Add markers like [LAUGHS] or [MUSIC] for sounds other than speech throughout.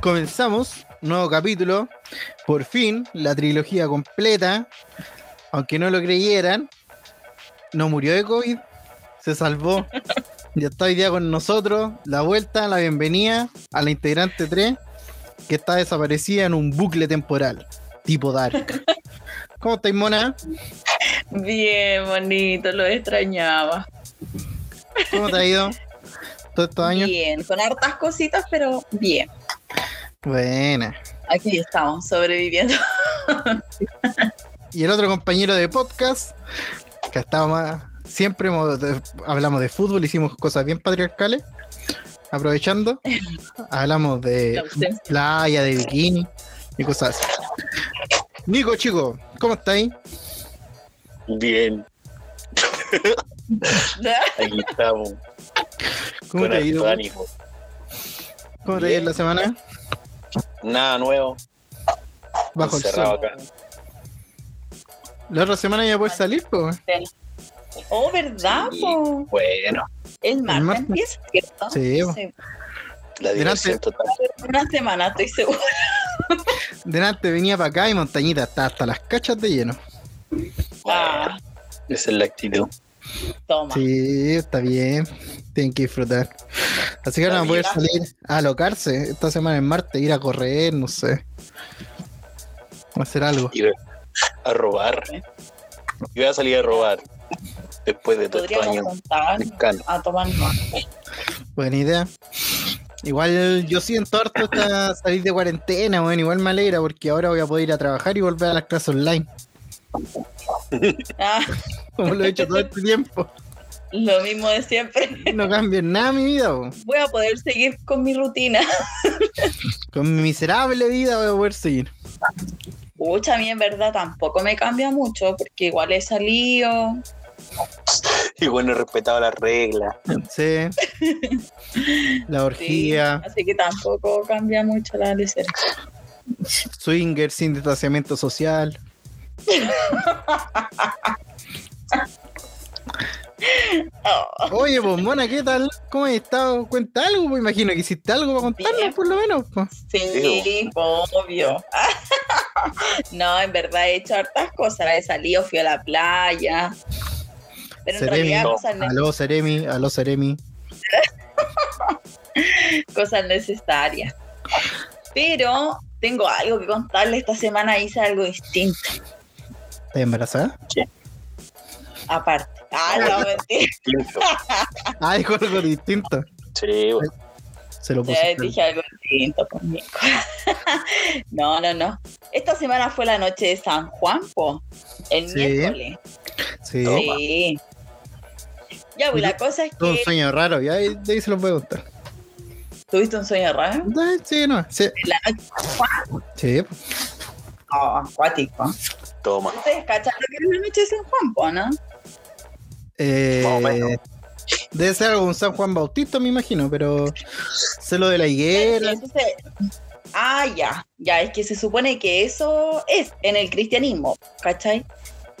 Comenzamos nuevo capítulo. Por fin, la trilogía completa. Aunque no lo creyeran, no murió de COVID, se salvó. [LAUGHS] Ya está hoy día con nosotros. La vuelta, la bienvenida a la integrante 3, que está desaparecida en un bucle temporal, tipo Dark. [LAUGHS] ¿Cómo estáis, Mona? Bien, bonito, lo extrañaba. ¿Cómo te ha ido todos estos años? Bien, con hartas cositas, pero bien. Buena. Aquí estamos, sobreviviendo. Y el otro compañero de podcast, que estaba más. Siempre hemos- hablamos de fútbol, hicimos cosas bien patriarcales. Aprovechando, hablamos La de playa, de bikini y cosas así. Nico, chico, ¿cómo estáis? Bien, [LAUGHS] aquí estamos. ¿Cómo con te ha ido? ánimo. ¿Cómo te ha ido la semana? Nada nuevo. Bajo el encerrado sol. acá. La otra semana ya puedes salir, pues. Oh, ¿verdad? Sí, po? Bueno, El martes martes. empieza, ¿cierto? Sí, po. la total. Una semana, estoy segura. Delante venía para acá y Montañita está hasta las cachas de lleno. Ah, Esa es la actitud. Toma. Sí, está bien. Tienen que disfrutar. Así que ahora van a poder salir a alocarse esta semana en Marte, ir a correr, no sé. O hacer algo. Ir a robar. Yo voy a salir a robar. Después de todos estos años a tomar. Buena idea. Igual yo siento harto esta salir de cuarentena, bueno, igual me alegra porque ahora voy a poder ir a trabajar y volver a las clases online, Ah, [LAUGHS] como lo he hecho todo este tiempo. lo mismo de siempre. No cambia nada mi vida. Voy a poder seguir con mi rutina. con mi miserable vida voy a poder seguir. Pucha, a mí en verdad tampoco me cambia mucho, porque igual he salido. [LAUGHS] Y bueno, he respetado las reglas. Sí. [LAUGHS] La sí, orgía, así que tampoco cambia mucho la lecera. swinger sin distanciamiento social. Oh, [LAUGHS] Oye, pues Mona, ¿qué tal? ¿Cómo has estado? Cuenta algo, pues imagino que hiciste algo para contarnos, por lo menos. pues. sí, obvio. [LAUGHS] no, en verdad he hecho hartas cosas. He salido, fui a la playa. Pero en Seremi, realidad no. cosas, Aló, Seremi, aló, Seremi. [LAUGHS] cosas necesarias. Pero tengo algo que contarle. Esta semana hice algo distinto. ¿Estás embarazada? Aparte. Ah, no, mentira. Ah, [LAUGHS] dijo algo distinto. Sí, bueno. Se lo puse. dije algo distinto conmigo. [LAUGHS] no, no, no. Esta semana fue la noche de San Juan, po. El Sí. miércoles. Sí. Sí. Ya, pues la cosa es Todo un que. sueño raro, ya ahí, de ahí se lo voy a contar. ¿Tuviste un sueño raro? Ah, Sí, no. Sí, La noche de San Juan. sí. Oh, acuático. Toma. Ustedes cachan lo que es la noche de San Juan, po, ¿no? Eh, Más o menos. debe ser algo un San Juan Bautista, me imagino, pero sé lo de la higuera. Ah, ya, ya, es que se supone que eso es en el cristianismo, ¿cachai?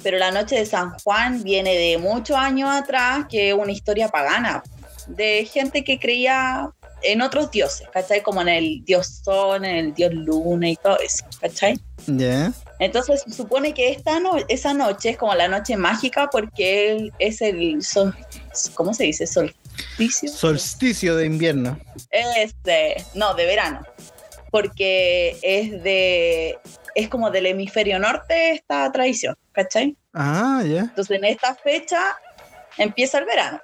Pero la noche de San Juan viene de muchos años atrás, que es una historia pagana, de gente que creía en otros dioses, ¿cachai? Como en el dios sol, en el dios luna y todo eso, ¿cachai? Ya. Entonces se supone que esta no- esa noche es como la noche mágica porque él es el sol, ¿cómo se dice? Solsticio. Solsticio de invierno. Este, no, de verano. Porque es de. Es como del hemisferio norte esta tradición, ¿cachai? Ah, ya. Entonces en esta fecha empieza el verano.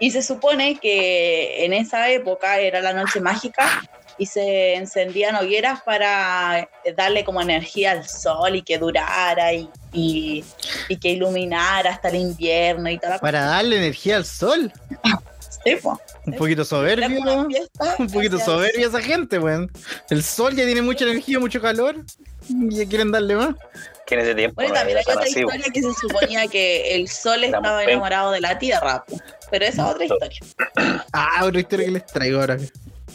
Y se supone que en esa época era la noche mágica y se encendían hogueras para darle como energía al sol y que durara y, y, y que iluminara hasta el invierno y toda la Para darle energía al sol. Sí, po. Un poquito soberbio, [LAUGHS] Un poquito soberbia esa gente, weón. El sol ya tiene mucha energía, mucho calor. Y ya quieren darle más. Que en ese tiempo Bueno, no también hay otra así. historia que se suponía que el sol estaba enamorado de la tierra, po. pero esa es otra historia, Ah, otra historia que les traigo ahora.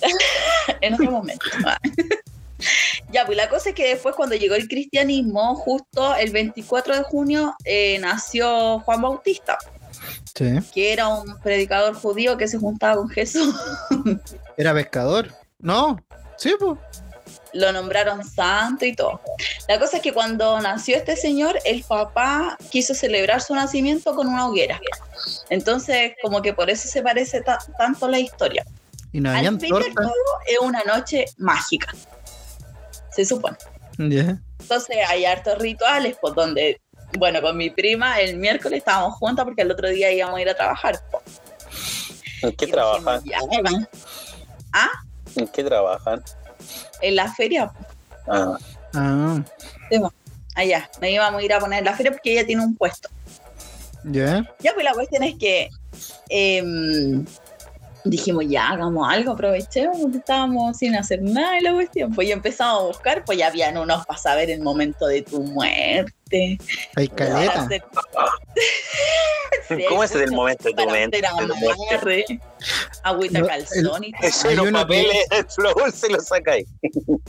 [LAUGHS] en otro momento. [LAUGHS] ya, pues la cosa es que después cuando llegó el cristianismo, justo el 24 de junio eh, nació Juan Bautista, Sí. que era un predicador judío que se juntaba con Jesús. [LAUGHS] Era pescador. No, sí, pues. Lo nombraron santo y todo. La cosa es que cuando nació este señor, el papá quiso celebrar su nacimiento con una hoguera. Entonces, como que por eso se parece ta- tanto la historia. Y no Al habían fin y al torta. cabo, es una noche mágica. Se supone. Entonces hay hartos rituales, pues donde, bueno, con mi prima el miércoles estábamos juntas porque el otro día íbamos a ir a trabajar. ¿En qué Y trabajan? Ah, ¿En qué trabajan? en la feria. Ah, Ah, allá, nos íbamos a ir a poner en la feria porque ella tiene un puesto. ya. Ya, pues la cuestión es que em, dijimos, ya, hagamos algo, aprovechemos que estábamos sin hacer nada en la cuestión. Pues ya empezamos a buscar, pues ya habían unos para saber el momento de tu muerte. Hay caleta. Hacer- Sí, [LAUGHS] ¿Cómo es el muchos momento de tu de muerte? amarre, agüita No, calzón y todo. Hay los que- papeles, [LAUGHS] el flor se lo sacáis. [LAUGHS]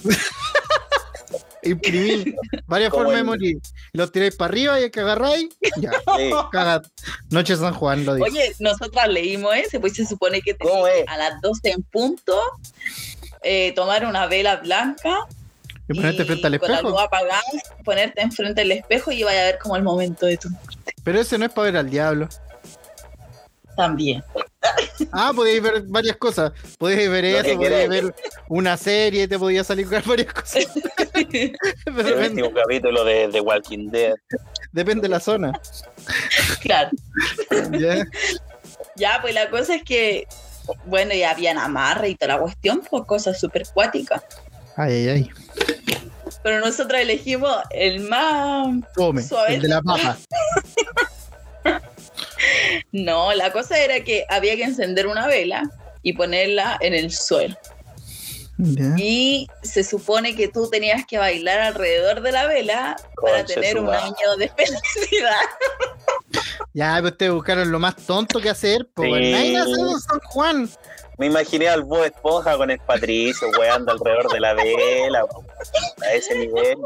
Imprimir [LAUGHS] varias formas de el- morir. Los tiráis para arriba y el que agarráis, [LAUGHS] ya. Sí. Noche San Juan lo digo. Oye, nosotras leímos ese, pues se supone que que a las 12 en punto eh, tomar una vela blanca y ponerte frente al con la luz espejo. apagada, ponerte enfrente del espejo y vaya a ver como el momento de tu Pero ese no es para ver al diablo. también. Ah, podéis ver varias cosas. Podéis ver Lo eso, podéis ver una serie, te podía salir con varias cosas. [LAUGHS] De El repente, último capítulo de, de Walking Dead. depende de la zona. claro. Ya. Ya, pues la cosa es que, bueno, ya habían amarre y toda la cuestión, pues cosas súper cuáticas. Ay, ay, ay. Pero nosotros elegimos el más Come, Suave. el de la papa. [LAUGHS] [LAUGHS] No, la cosa era que había que encender una vela y ponerla en el suelo. Y se supone que tú tenías que bailar alrededor de la vela para Conche tener un año de felicidad. [LAUGHS] Ya, pues ustedes buscaron lo más tonto que hacer. Pues Sí. San Juan. Me imaginé al Bob Esponja con el Patricio, weando alrededor de la vela, a ese nivel.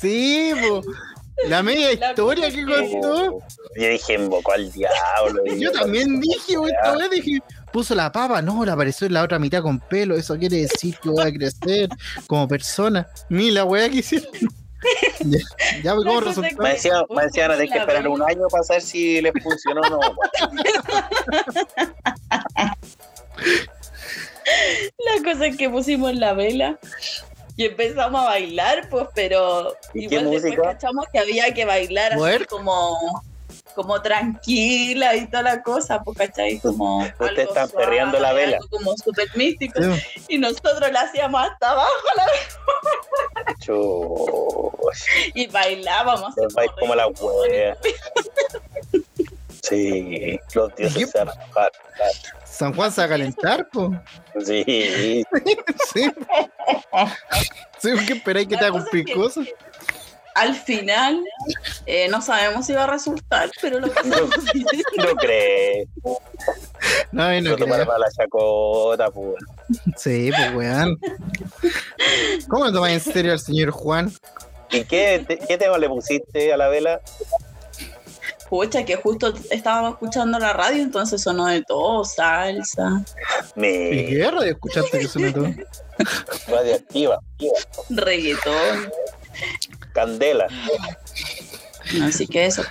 Sí, pues. La media historia cosa que contó. Yo dije, invocó al diablo. [LAUGHS] Yo también dije, güey, esta dije, puso la papa, no, la apareció en la otra mitad con pelo, eso quiere decir que voy a crecer como persona. Ni la weá que hicieron. [LAUGHS] ya, ya, pues, ¿cómo La cosa es resultó? Me decían, me tenés que esperar un año para saber si les funcionó o no. [LAUGHS] La cosa es que pusimos la vela y empezamos a bailar, pues, pero ¿Y qué igual después cachamos que había que bailar así como, como tranquila y toda la cosa, pues, ¿cachai? Como Ustedes algo están perreando la vela. como súper místico. Sí. Y nosotros la hacíamos hasta abajo la Chuch, y bailábamos. así como la wea. Sí, los dioses se. San Juan se va a calentar, pues. Sí, [LAUGHS] Sí. [LAUGHS] Sí, ¿qué esperáis que te haga es que- cosas? Al final, eh, no sabemos si va a resultar, pero lo pasamos bien. no [LAUGHS] crees. No, y no No tomar creo. para la chacota, pues. Sí, pues weón. ¿Cómo lo tomas en serio al señor Juan? ¿Y qué, te- qué tema le pusiste a la vela? Pucha, que justo estábamos escuchando la radio, entonces sonó de todo, salsa, ¿Y Me qué radio escuchaste que suena todo? [LAUGHS] radioactiva, reggaetón. candela. Así que eso.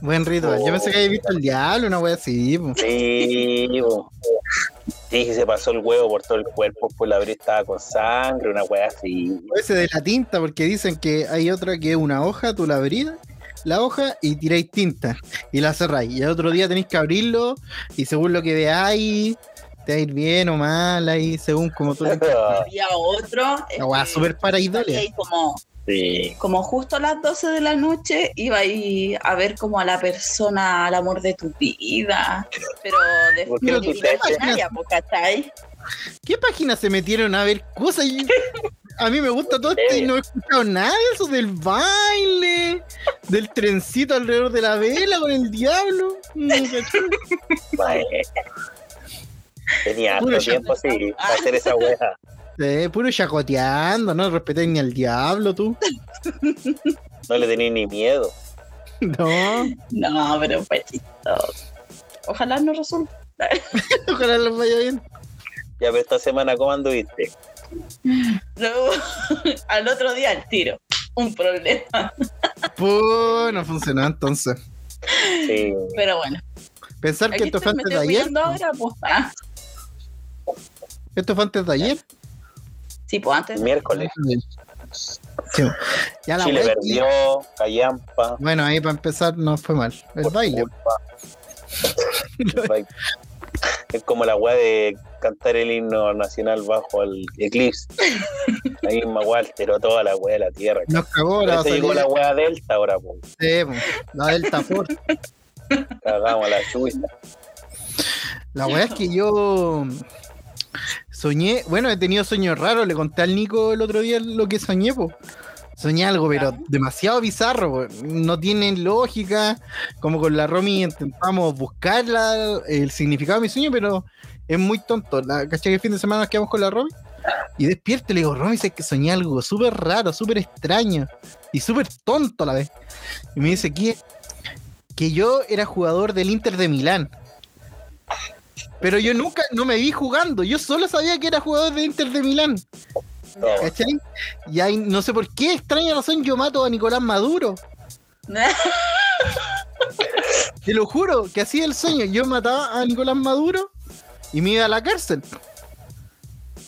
Buen ritual. Yo pensé que había visto el diablo, una wea así. Sí, sí, se pasó el huevo por todo el cuerpo, pues la abril estaba con sangre, una wea así. Ese de la tinta, porque dicen que hay otra que es una hoja, tú la abrís, la hoja y tiráis tinta y la cerráis. Y el otro día tenéis que abrirlo y según lo que veáis, te va a ir bien o mal ahí, según como tú. [LAUGHS] La Había otro. weá eh, súper como, Sí. como justo a las 12 de la noche iba a ir a ver como a la persona, al amor de tu vida, pero de ¿Por qué forma no te imaginaria, po, ¿cachai? ¿Qué páginas se metieron a ver cosas? [LAUGHS] A mí me gusta todo esto y no he escuchado nada de eso del baile, del trencito alrededor de la vela con el diablo. [LAUGHS] Tenía harto tiempo así para hacer esa wea. Eh, puro chacoteando, no respetáis ni al diablo tú. No le tenía ni miedo. [LAUGHS] No, No, pero fue chistoso. Ojalá no resulte. [LAUGHS] ojalá les vaya bien. Ya, pero esta semana, ¿cómo anduviste? Luego, [LAUGHS] al otro día el tiro. Un problema. Pues no funcionó entonces. Sí. Pero bueno. Pensar que esto fue antes de ayer. ahora, pues. Ah, Esto fue antes de ayer. sí, pues antes. Miércoles. Sí. Ya la Chile perdió, Callampa. Bueno, ahí para empezar no fue mal. El por baile. culpa. [LAUGHS] Es como la weá de cantar el himno nacional bajo el eclipse. La misma weá alteró toda la weá de la tierra. Nos cagó la llegó la weá Delta ahora, po. Sí, po, la Delta Force. Cagamos la chuita. La weá es que yo soñé, bueno, he tenido sueños raros, le conté al Nico el otro día lo que soñé, po. Soñé algo, pero demasiado bizarro, no tiene lógica. Como con la Romy intentamos buscar la- el significado de mi sueño, pero es muy tonto. La, ¿Cachai que el fin de semana nos quedamos con la Romy? Y despierto y le digo, Romy, sé que soñé algo súper raro, súper extraño y súper tonto a la vez. Y me dice, ¿qué? Que yo era jugador del Inter de Milán. Pero yo nunca, no me vi jugando. Yo solo sabía que era jugador del Inter de Milán. Y ahí, no sé por qué, extraña razón, yo mato a Nicolás Maduro. [LAUGHS] Te lo juro, que así es el sueño. Yo mataba a Nicolás Maduro y me iba a la cárcel.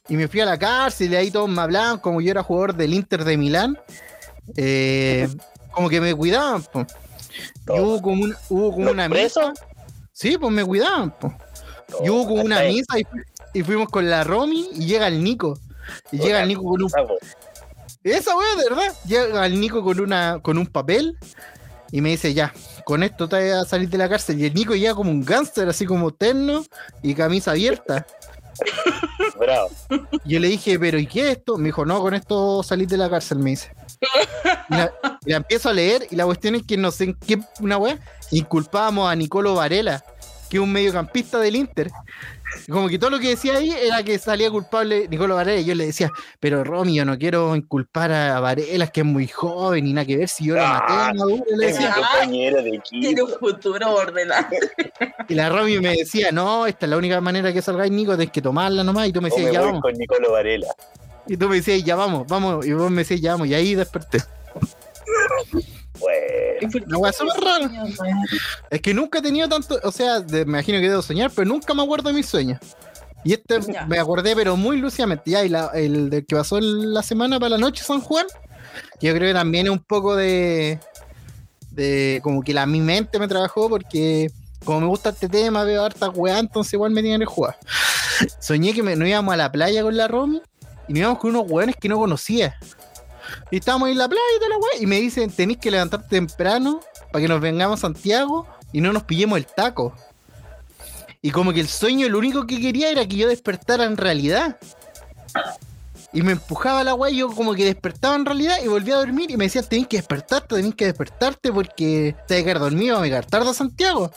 Y me fui a la cárcel y ahí todos me hablaban como yo era jugador del Inter de Milán. eh, como que me cuidaban. po. Y hubo como, una- hubo como ¿Los una presos? misa. Sí, pues me cuidaban. po. Y hubo como una misa y, y fuimos con la Romy y llega el Nico. Y llega el Nico con un esa weá, de verdad. Llega el Nico con una con un papel y me dice, ya, con esto te vas a salir de la cárcel. Y el Nico llega como un gángster, así como terno y camisa abierta. [LAUGHS] Bravo. Yo le dije, pero ¿y qué es esto? Me dijo, no, con esto salís de la cárcel, me dice. Y la, y la empiezo a leer y la cuestión es que no sé en qué, una weá, inculpábamos a Nicolo Varela, que es un mediocampista del Inter. Como que todo lo que decía ahí era que salía culpable Nicolo Varela. Y yo le decía, pero Romy, yo no quiero inculpar a Varela, que es muy joven y nada que ver si yo lo maté a Maduro. Le Es mi decía. compañero de Tiene un futuro ordenado. Y la Romy me decía, no, esta es la única manera que salgáis, Nico, tenés que tomarla nomás. Y tú me decías, ya voy vamos. con Nicolo Varela. Y tú me decías, ya vamos, vamos. Y vos me decías, ya vamos. Y ahí desperté. Bueno, Una weá súper rara. Es que nunca he tenido tanto, o sea, de- me imagino que debo soñar, pero nunca me acuerdo de mis sueños. Y este Ya. me acordé, pero muy lúcidamente. Ya, y la- el del que pasó la semana para la noche San Juan, yo creo que también es un poco de. de como que la, mi mente me trabajó porque. Como me gusta este tema, veo harta weá, entonces igual me tienen que jugar. Soñé que me, nos íbamos a la playa con la Romy y nos íbamos con unos weones que no conocía. Y estábamos en la playa y toda la weá, y me dicen, tenéis que levantarte temprano para que nos vengamos a Santiago y no nos pillemos el taco. Y como que el sueño lo único que quería era que yo despertara en realidad. Y me empujaba la weá y yo como que despertaba en realidad y volvía a dormir y me decían, tenés que despertarte, tenés que despertarte porque te vas a dormido, vamos a tarde a Santiago.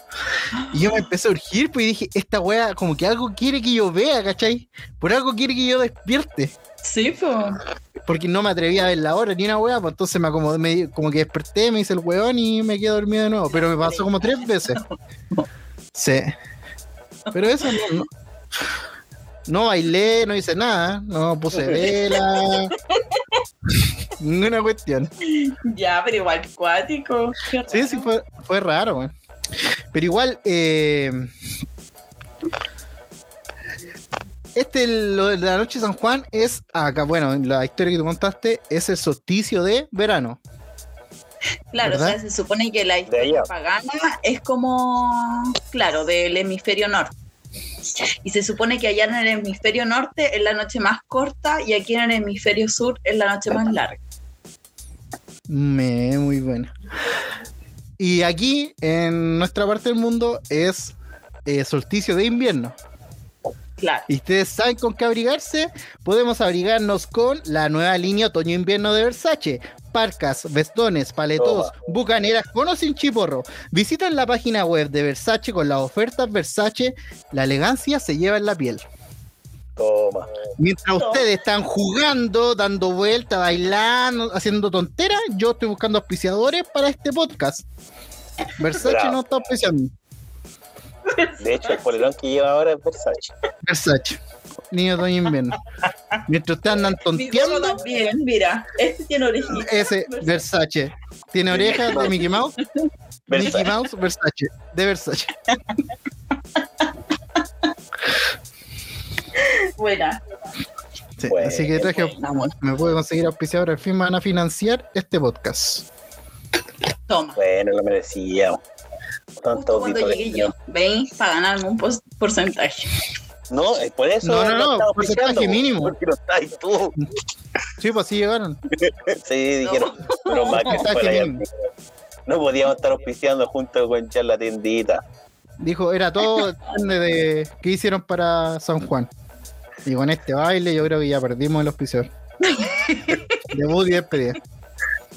Y yo me empecé a urgir pues y dije, esta weá como que algo quiere que yo vea, ¿cachai? Por algo quiere que yo despierte. Sí, pues. Porque no me atrevía a ver la hora ni una weá, pues entonces me acomodé, me- como que desperté, me hice el weón y me quedé dormido de nuevo. Pero me pasó como tres veces. Sí. Pero eso no, no, no bailé, no hice nada, no puse vela. [LAUGHS] Ninguna cuestión. Ya, pero igual cuático. Sí, sí, fue, fue raro, weón. Pero igual, eh, este, lo de la noche de San Juan es acá, bueno, la historia que tú contaste es el solsticio de verano. Claro, ¿verdad? o sea, se supone que la historia pagana es como, claro, del hemisferio norte. Y se supone que allá en el hemisferio norte es la noche más corta y aquí en el hemisferio sur es la noche más larga. Me, muy buena. Y aquí, en nuestra parte del mundo, es eh, solsticio de invierno. Claro. Y ustedes saben con qué abrigarse. Podemos abrigarnos con la nueva línea otoño-invierno de Versace. Parcas, vestones, paletos, bucaneras con o sin chiporro. Visitan la página web de Versace con las ofertas Versace. La elegancia se lleva en la piel. Toma. Mientras ustedes están jugando, dando vueltas, bailando, haciendo tonteras, yo estoy buscando auspiciadores para este podcast. Versace Bravo. no está auspiciando. De hecho, el polerón que lleva ahora es Versace. Versace. Niño de invierno. Mientras ustedes andan tonteando, también, mira, este tiene orejita. ese Versace. Tiene orejas de Mickey Mouse. Mickey. Mouse, Versace. De Versace. Buena. Sí, Bueno, así que traje, buena, amor. me puedo conseguir auspiciador. Al fin me van a financiar este podcast. Toma. Bueno, lo merecíamos. Tanto Justo cuando llegué yo, veis, para ganarme un porcentaje. No, es por eso. No, no, no, porcentaje mínimo. Porque no estás tú. Sí, pues así llegaron. [LAUGHS] Sí, dijeron. Pero más [LAUGHS] que Porcentaje fuera ya- mínimo. No podíamos estar auspiciando junto con Char la tiendita. Dijo, era todo [LAUGHS] depende de qué hicieron para San Juan. Y con este baile yo creo que ya perdimos el auspiciador. Debut y despedida.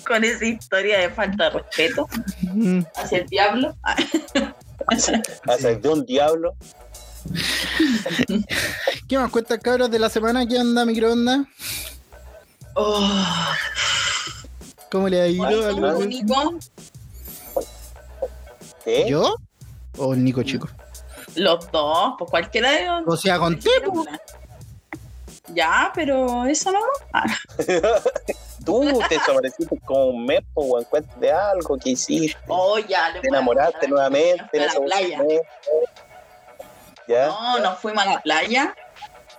Con esa historia de falta de respeto hacia el diablo. Hacia de un diablo. ¿Qué más cuentas, cabros, de la semana? ¿Qué anda, microondas? Oh, ¿Cómo le ha ido? Al- no. único, ¿Qué? ¿Yo? ¿O el Nico Chico? los dos, pues cualquiera de los O sea, conté, po. Ya, pero eso no. Ah, [LAUGHS] Tú te [LAUGHS] desapareciste como un mes, po, weón. Cuéntate algo que hiciste. Oh, ya. le Te enamoraste nuevamente. No, nos fuimos a la playa.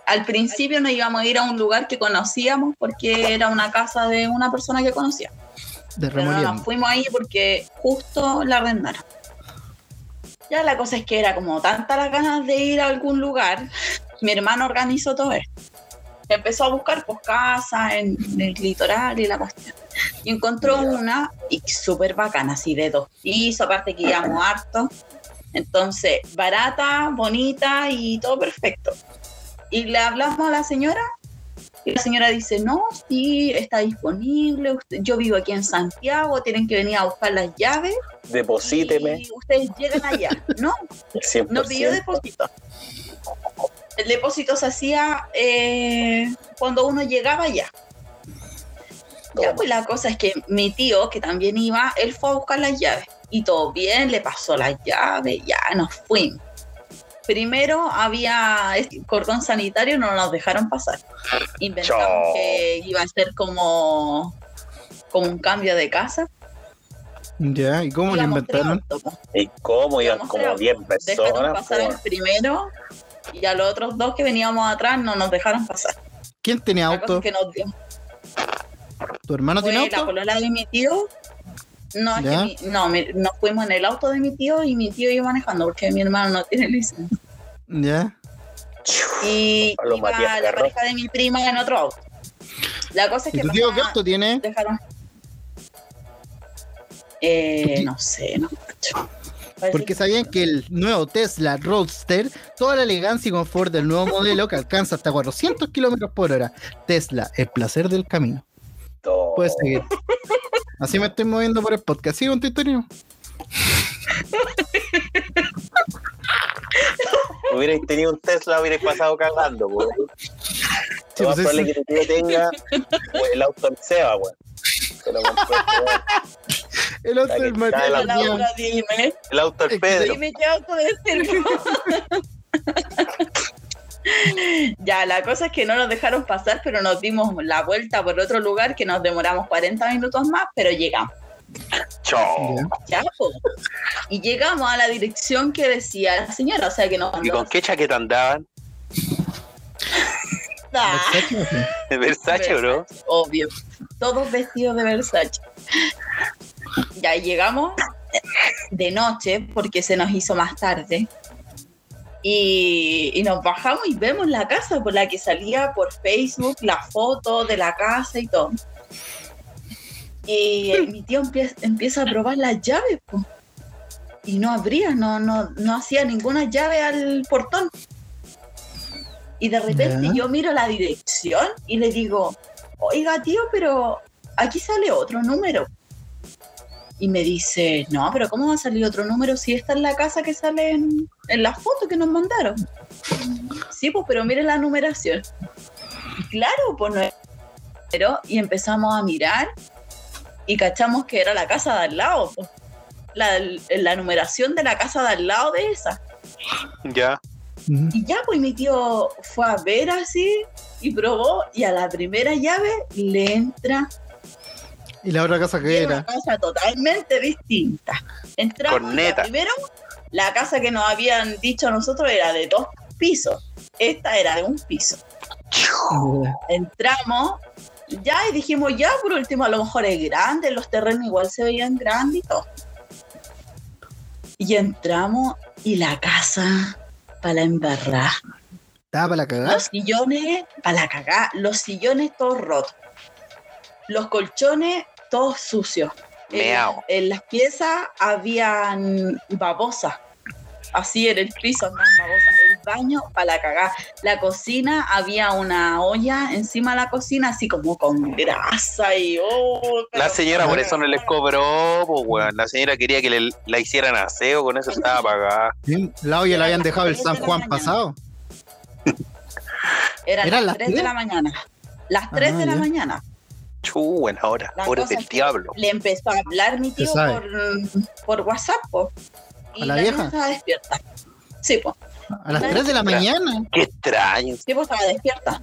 Al principio nos íbamos a ir a un lugar que conocíamos porque era una casa de una persona que conocía. De Pero no nos fuimos ahí porque justo la arrendaron. Ya la cosa es que era como tantas las ganas de ir a algún lugar, mi hermano organizó todo esto. Empezó a buscar pues casas en, en el litoral y la cuestión. Y encontró una y súper bacana, así de dos pisos, aparte que íbamos harto. Entonces, barata, bonita y todo perfecto. Y le hablamos a la señora y la señora dice, no, sí, está disponible, usted- yo vivo aquí en Santiago, tienen que venir a buscar las llaves Deposíteme. y ustedes llegan allá. [LAUGHS] No, 100%. no pidió depósito. El depósito se hacía eh, cuando uno llegaba. Ya, Toma. pues la cosa es que mi tío, que también iba, él fue a buscar las llaves. Y todo bien, le pasó las llaves, ya nos fuimos. Primero había este cordón sanitario, no nos dejaron pasar. Inventamos Chao. que iba a ser como, como un cambio de casa. Ya, ¿y cómo lo inventaron? ¿Y cómo iban como tres 10 autos. Dejaron personas? pasar po? al primero y a los otros dos que veníamos atrás no nos dejaron pasar. ¿Quién tenía La auto? es que nos dio. ¿Tu hermano Fue tiene la auto? polola de mi tío. No, es que mi- no, mi- nos fuimos en el auto de mi tío y mi tío iba manejando porque mi hermano no tiene licencia. Ya. Y iba Matías la Carro. pareja de mi prima en otro auto. La cosa es ¿Y que tu tío qué auto tiene? dejaron. Eh, no sé, no cacho. Porque que- sabían que el nuevo Tesla Roadster, toda la elegancia y confort del nuevo [LAUGHS] modelo que alcanza hasta 400 kilómetros por hora. Tesla, el placer del camino. Puedes seguir. Así me estoy moviendo por el podcast. ¿Sigo con tu historia? Hubierais tenido un Tesla, hubierais pasado cagando, po. Sí, pues es- que tu tío tenga pues, el auto del Seba, weón. El auto del Matías. la Laura, dime, El auto del Pedro. dime qué auto es el [LAUGHS] Ya, la cosa es que no nos dejaron pasar, pero nos dimos la vuelta por otro lugar que nos demoramos 40 minutos más, pero llegamos. Chao. Ya. Y llegamos a la dirección que decía la señora, o sea que nos ¿Y con qué chaqueta andaban? [LAUGHS] Ah, Versace. ¿De Versace, bro? Obvio. Todos vestidos de Versace. [LAUGHS] Ya llegamos de noche porque se nos hizo más tarde. Y, y nos bajamos y vemos la casa por la que salía por Facebook la foto de la casa y todo. Y [LAUGHS] mi tío empie- empieza a probar las llaves po. y no abría, no, no, no hacía ninguna llave al portón. Y de repente Ya. yo miro la dirección y le digo, oiga tío, pero aquí sale otro número. Y me dice, no, pero ¿cómo va a salir otro número si esta es la casa que sale en, en la foto que nos mandaron? Sí, pues, pero mire la numeración. Y claro, pues no es pero Y empezamos a mirar y cachamos que era la casa de al lado. pues. La, la numeración de la casa de al lado de esa. Ya. Y ya, pues mi tío fue a ver así y probó y a la primera llave le entra ¿Y la otra casa que era una casa totalmente distinta. Entramos Corneta. la primero, la casa que nos habían dicho a nosotros era de dos pisos. Esta era de un piso. Entramos ya y dijimos, ya, por último, a lo mejor es grande, los terrenos igual se veían grandes y todo. Y entramos y la casa para la embarrar. ¿Estaba para la cagada? Los sillones para la cagá, los sillones todos rotos. Los colchones todos sucios. En, Meao. en las piezas habían babosas. Así en el piso andaban babosas. El baño para la cagá. La cocina había una olla encima de la cocina, así como con grasa y. Oh, La señora por eso no les cobró, pues, weón. La señora quería que le, la hicieran aseo, con eso estaba pagada. Sí, La olla la habían dejado el San Juan pasado. Eran, ¿Eran las las 3 de la mañana. Las 3 Ah, de la ya. mañana. Chu, buena hora. La cosa del diablo. Le empezó a hablar mi tío sabe. por, por WhatsApp, po. Y ¿A la la vieja? estaba despierta. Sí. A las 3 de la mañana. Qué extraño. Sí, pues estaba despierta.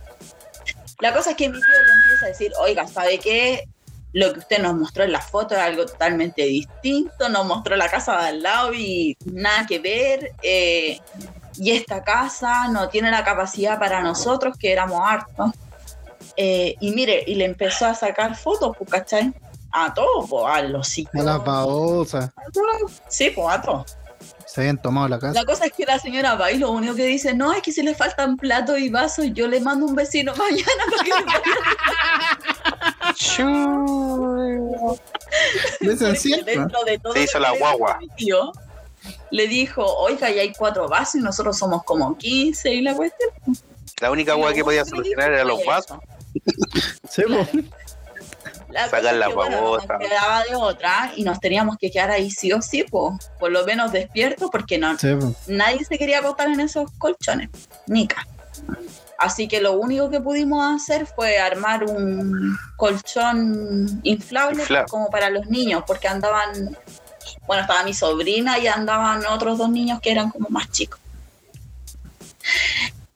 La cosa es que mi tío le empieza a decir, oiga, ¿sabe qué? Lo que usted nos mostró en la foto es algo totalmente distinto, nos mostró la casa de al lado y nada que ver. eh, y esta casa no tiene la capacidad para nosotros, que éramos hartos. Eh, y mire, y le empezó a sacar fotos, pues, ¿cachai? A todos, pues, a los A sillones, las babosas. a. Sí, pues, a todos. Se habían tomado la casa. La cosa es que la señora va y lo único que dice, no, es que si le faltan platos y vasos, yo le mando un vecino [LAUGHS] mañana para que le vaya Chu. ¿Ves en Porque dentro de todo Se hizo la guagua. tío, le dijo, oiga, ya hay cuatro vasos y nosotros somos como 15 y la cuestión. La única weá que podía solucionar era los vasos. Sí, po. La que, bueno, nos quedaba de otra y nos teníamos que quedar ahí sí o sí, po, por lo menos despiertos, porque no, Sí, po. nadie se quería acostar en esos colchones, Nica. Así que lo único que pudimos hacer fue armar un colchón inflable Inflable. como para los niños, porque andaban, bueno, estaba mi sobrina y andaban otros dos niños que eran como más chicos.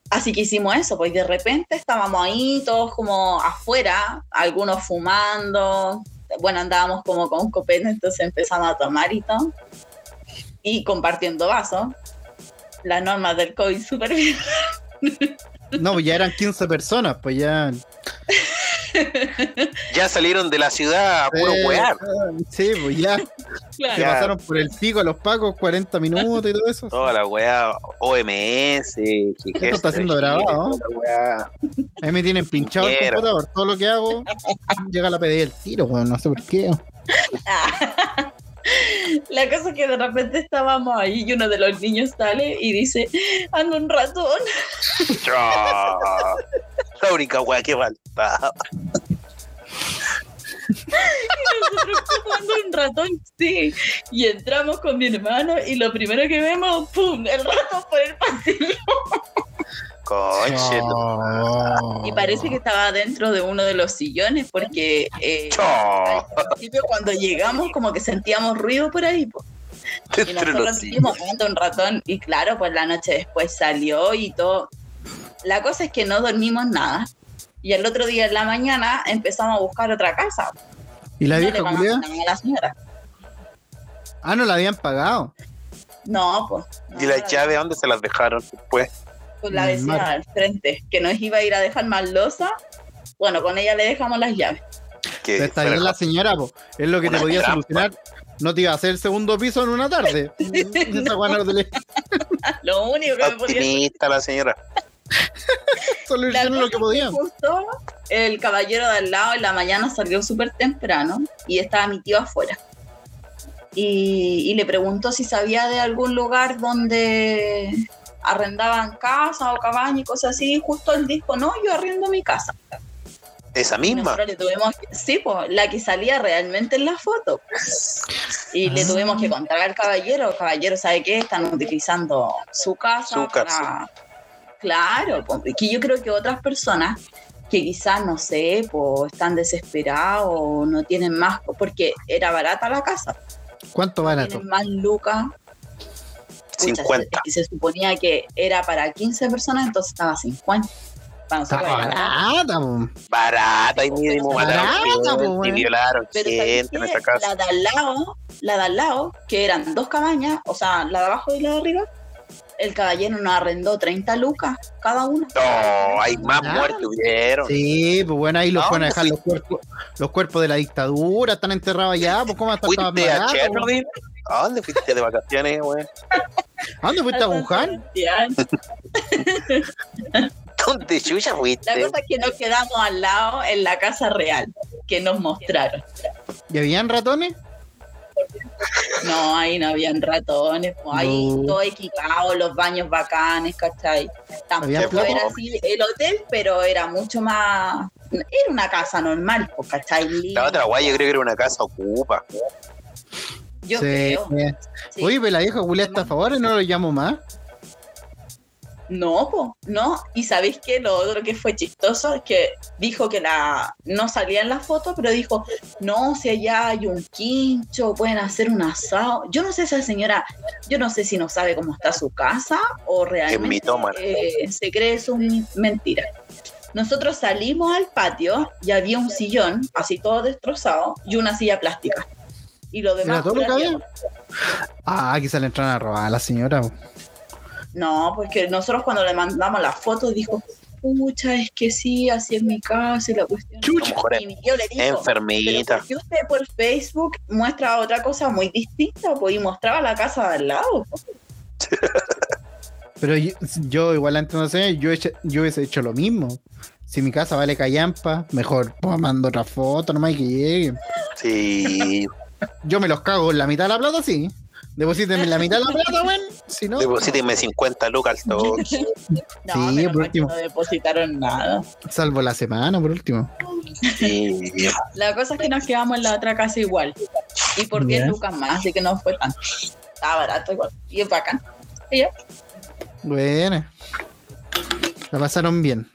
Así que hicimos eso, pues de repente estábamos ahí todos como afuera, algunos fumando, bueno, andábamos como con copete, entonces empezamos a tomar y todo, y compartiendo vasos. Las normas del COVID súper bien. No, pues ya eran 15 personas, pues ya. [LAUGHS] Ya salieron de la ciudad a puro Eh, wear. Sí, pues ya. Se Ya. pasaron por el pico a los pacos 40 minutos y todo eso. Toda la weá, OMS, Esto está siendo grabado, ¿no? toda la weá. A mí me tienen pinchado el computador. Todo lo que hago llega a la PDI el tiro, weón. No sé por qué. [LAUGHS] La cosa es que de repente estábamos ahí y uno de los niños sale y dice, anda un ratón. La única weá que falta. Nosotros como anda un ratón, sí. Y entramos con mi hermano y lo primero que vemos, ¡pum! El ratón por el pasillo. Oh. Y parece que estaba dentro de uno de los sillones porque eh, al principio cuando llegamos como que sentíamos ruido por ahí. po. Y nosotros un ratón. Y claro, pues la noche después salió y todo. La cosa es que no dormimos nada. Y el otro día en la mañana empezamos a buscar otra casa. ¿Y la vieja pagamos culiada? nada a la señora. Ah, no la habían pagado. No, pues. no, ¿Y las la- llaves dónde se las dejaron después? Con la vecina mar. al frente, que nos iba a ir a dejar más losa. Bueno, con ella le dejamos las llaves. Que está bien la señora, po. Es lo que te podía trampa. solucionar. No te iba a hacer el segundo piso en una tarde. [LAUGHS] [LAUGHS] Lo único que me podía la señora. [LAUGHS] Solucionó lo que podían. justo el caballero de al lado en la mañana salió súper temprano y estaba mi tío afuera. Y, y le preguntó si sabía de algún lugar donde arrendaban casa o cabaña y cosas así. Y justo él dijo, no, yo arriendo mi casa. Esa misma. nosotros le tuvimos que- sí, pues, la que salía realmente en la foto. Y le Ah. tuvimos que contar al caballero, caballero, ¿sabe qué? Están utilizando su casa. Su para- casa. Claro, po, que yo creo que otras personas que quizás, no sé, pues están desesperados o no tienen más, porque era barata la casa, ¿Cuánto barato? tienen más lucas. Pucha, 50. es que se suponía que era para 15 personas, entonces estaba 50. Para nosotros barata, po. Barata y mínimo Barata, y violaron Pero ¿sabes gente en casa. La de al lado, la de al lado, que eran dos cabañas, o sea, la de abajo y la de arriba, el caballero nos arrendó 30 lucas cada una. No, hay más Ah. muertes hubieron. Sí, pues bueno, ahí los ¿A fueron a dejar los cuerpos, los cuerpos de la dictadura, están enterrados allá, pues cómo están. ¿A dónde fuiste de vacaciones, güey? ¿A dónde fuiste a Wuhan? [LAUGHS] ¿Dónde chucha La fuiste? cosa es que nos quedamos al lado en la casa real que nos mostraron. ¿Y habían ratones? No, ahí no habían ratones, pues, ahí todo equipado, los baños bacanes, ¿cachai? Tampoco era así el hotel, pero era mucho más. Era una casa normal, pues, ¿cachai? La otra guay yo creo que era una casa ocupa. Yo Sí. creo. sí. Oye, pero la vieja Julia está a favor y no lo llamo más. No, po, no. Y sabéis que lo otro que fue chistoso es que dijo que la no salía en la foto, pero dijo, no, si allá hay un quincho, pueden hacer un asado. Yo no sé esa señora, yo no sé si no sabe cómo está su casa o realmente eh, se cree su mentira. Nosotros salimos al patio y había un sillón, así todo destrozado, y una silla plástica. Y lo demás. ¿Era todo lo que había? Ah, quizá le entraron a robar a la señora. No, porque nosotros cuando le mandamos la foto dijo, pucha, es que sí, así es mi casa y la cuestión. A lo mejor es Y yo le digo, enfermita. ¿por qué usted por Facebook muestra otra cosa muy distinta? Pues y mostraba la casa de al lado. Pero yo, yo igual antes no sé, yo, hecho- yo hubiese hecho lo mismo. Si mi casa vale callampa, mejor pues, mando otra foto nomás y que llegue. Sí. Yo me los cago en la mitad de la plata, sí. Deposítenme la mitad de la plata, weón. Si no, Deposíteme 50 lucas [LAUGHS] al toque. No, Sí, menos por último. no depositaron nada. salvo la semana, por último. Sí. La cosa es que nos quedamos en la otra casa igual. Y por 10 Ya. lucas más, así que no fue tanto. Estaba barato igual. Y es bacán. Y ya. Bueno. La pasaron bien.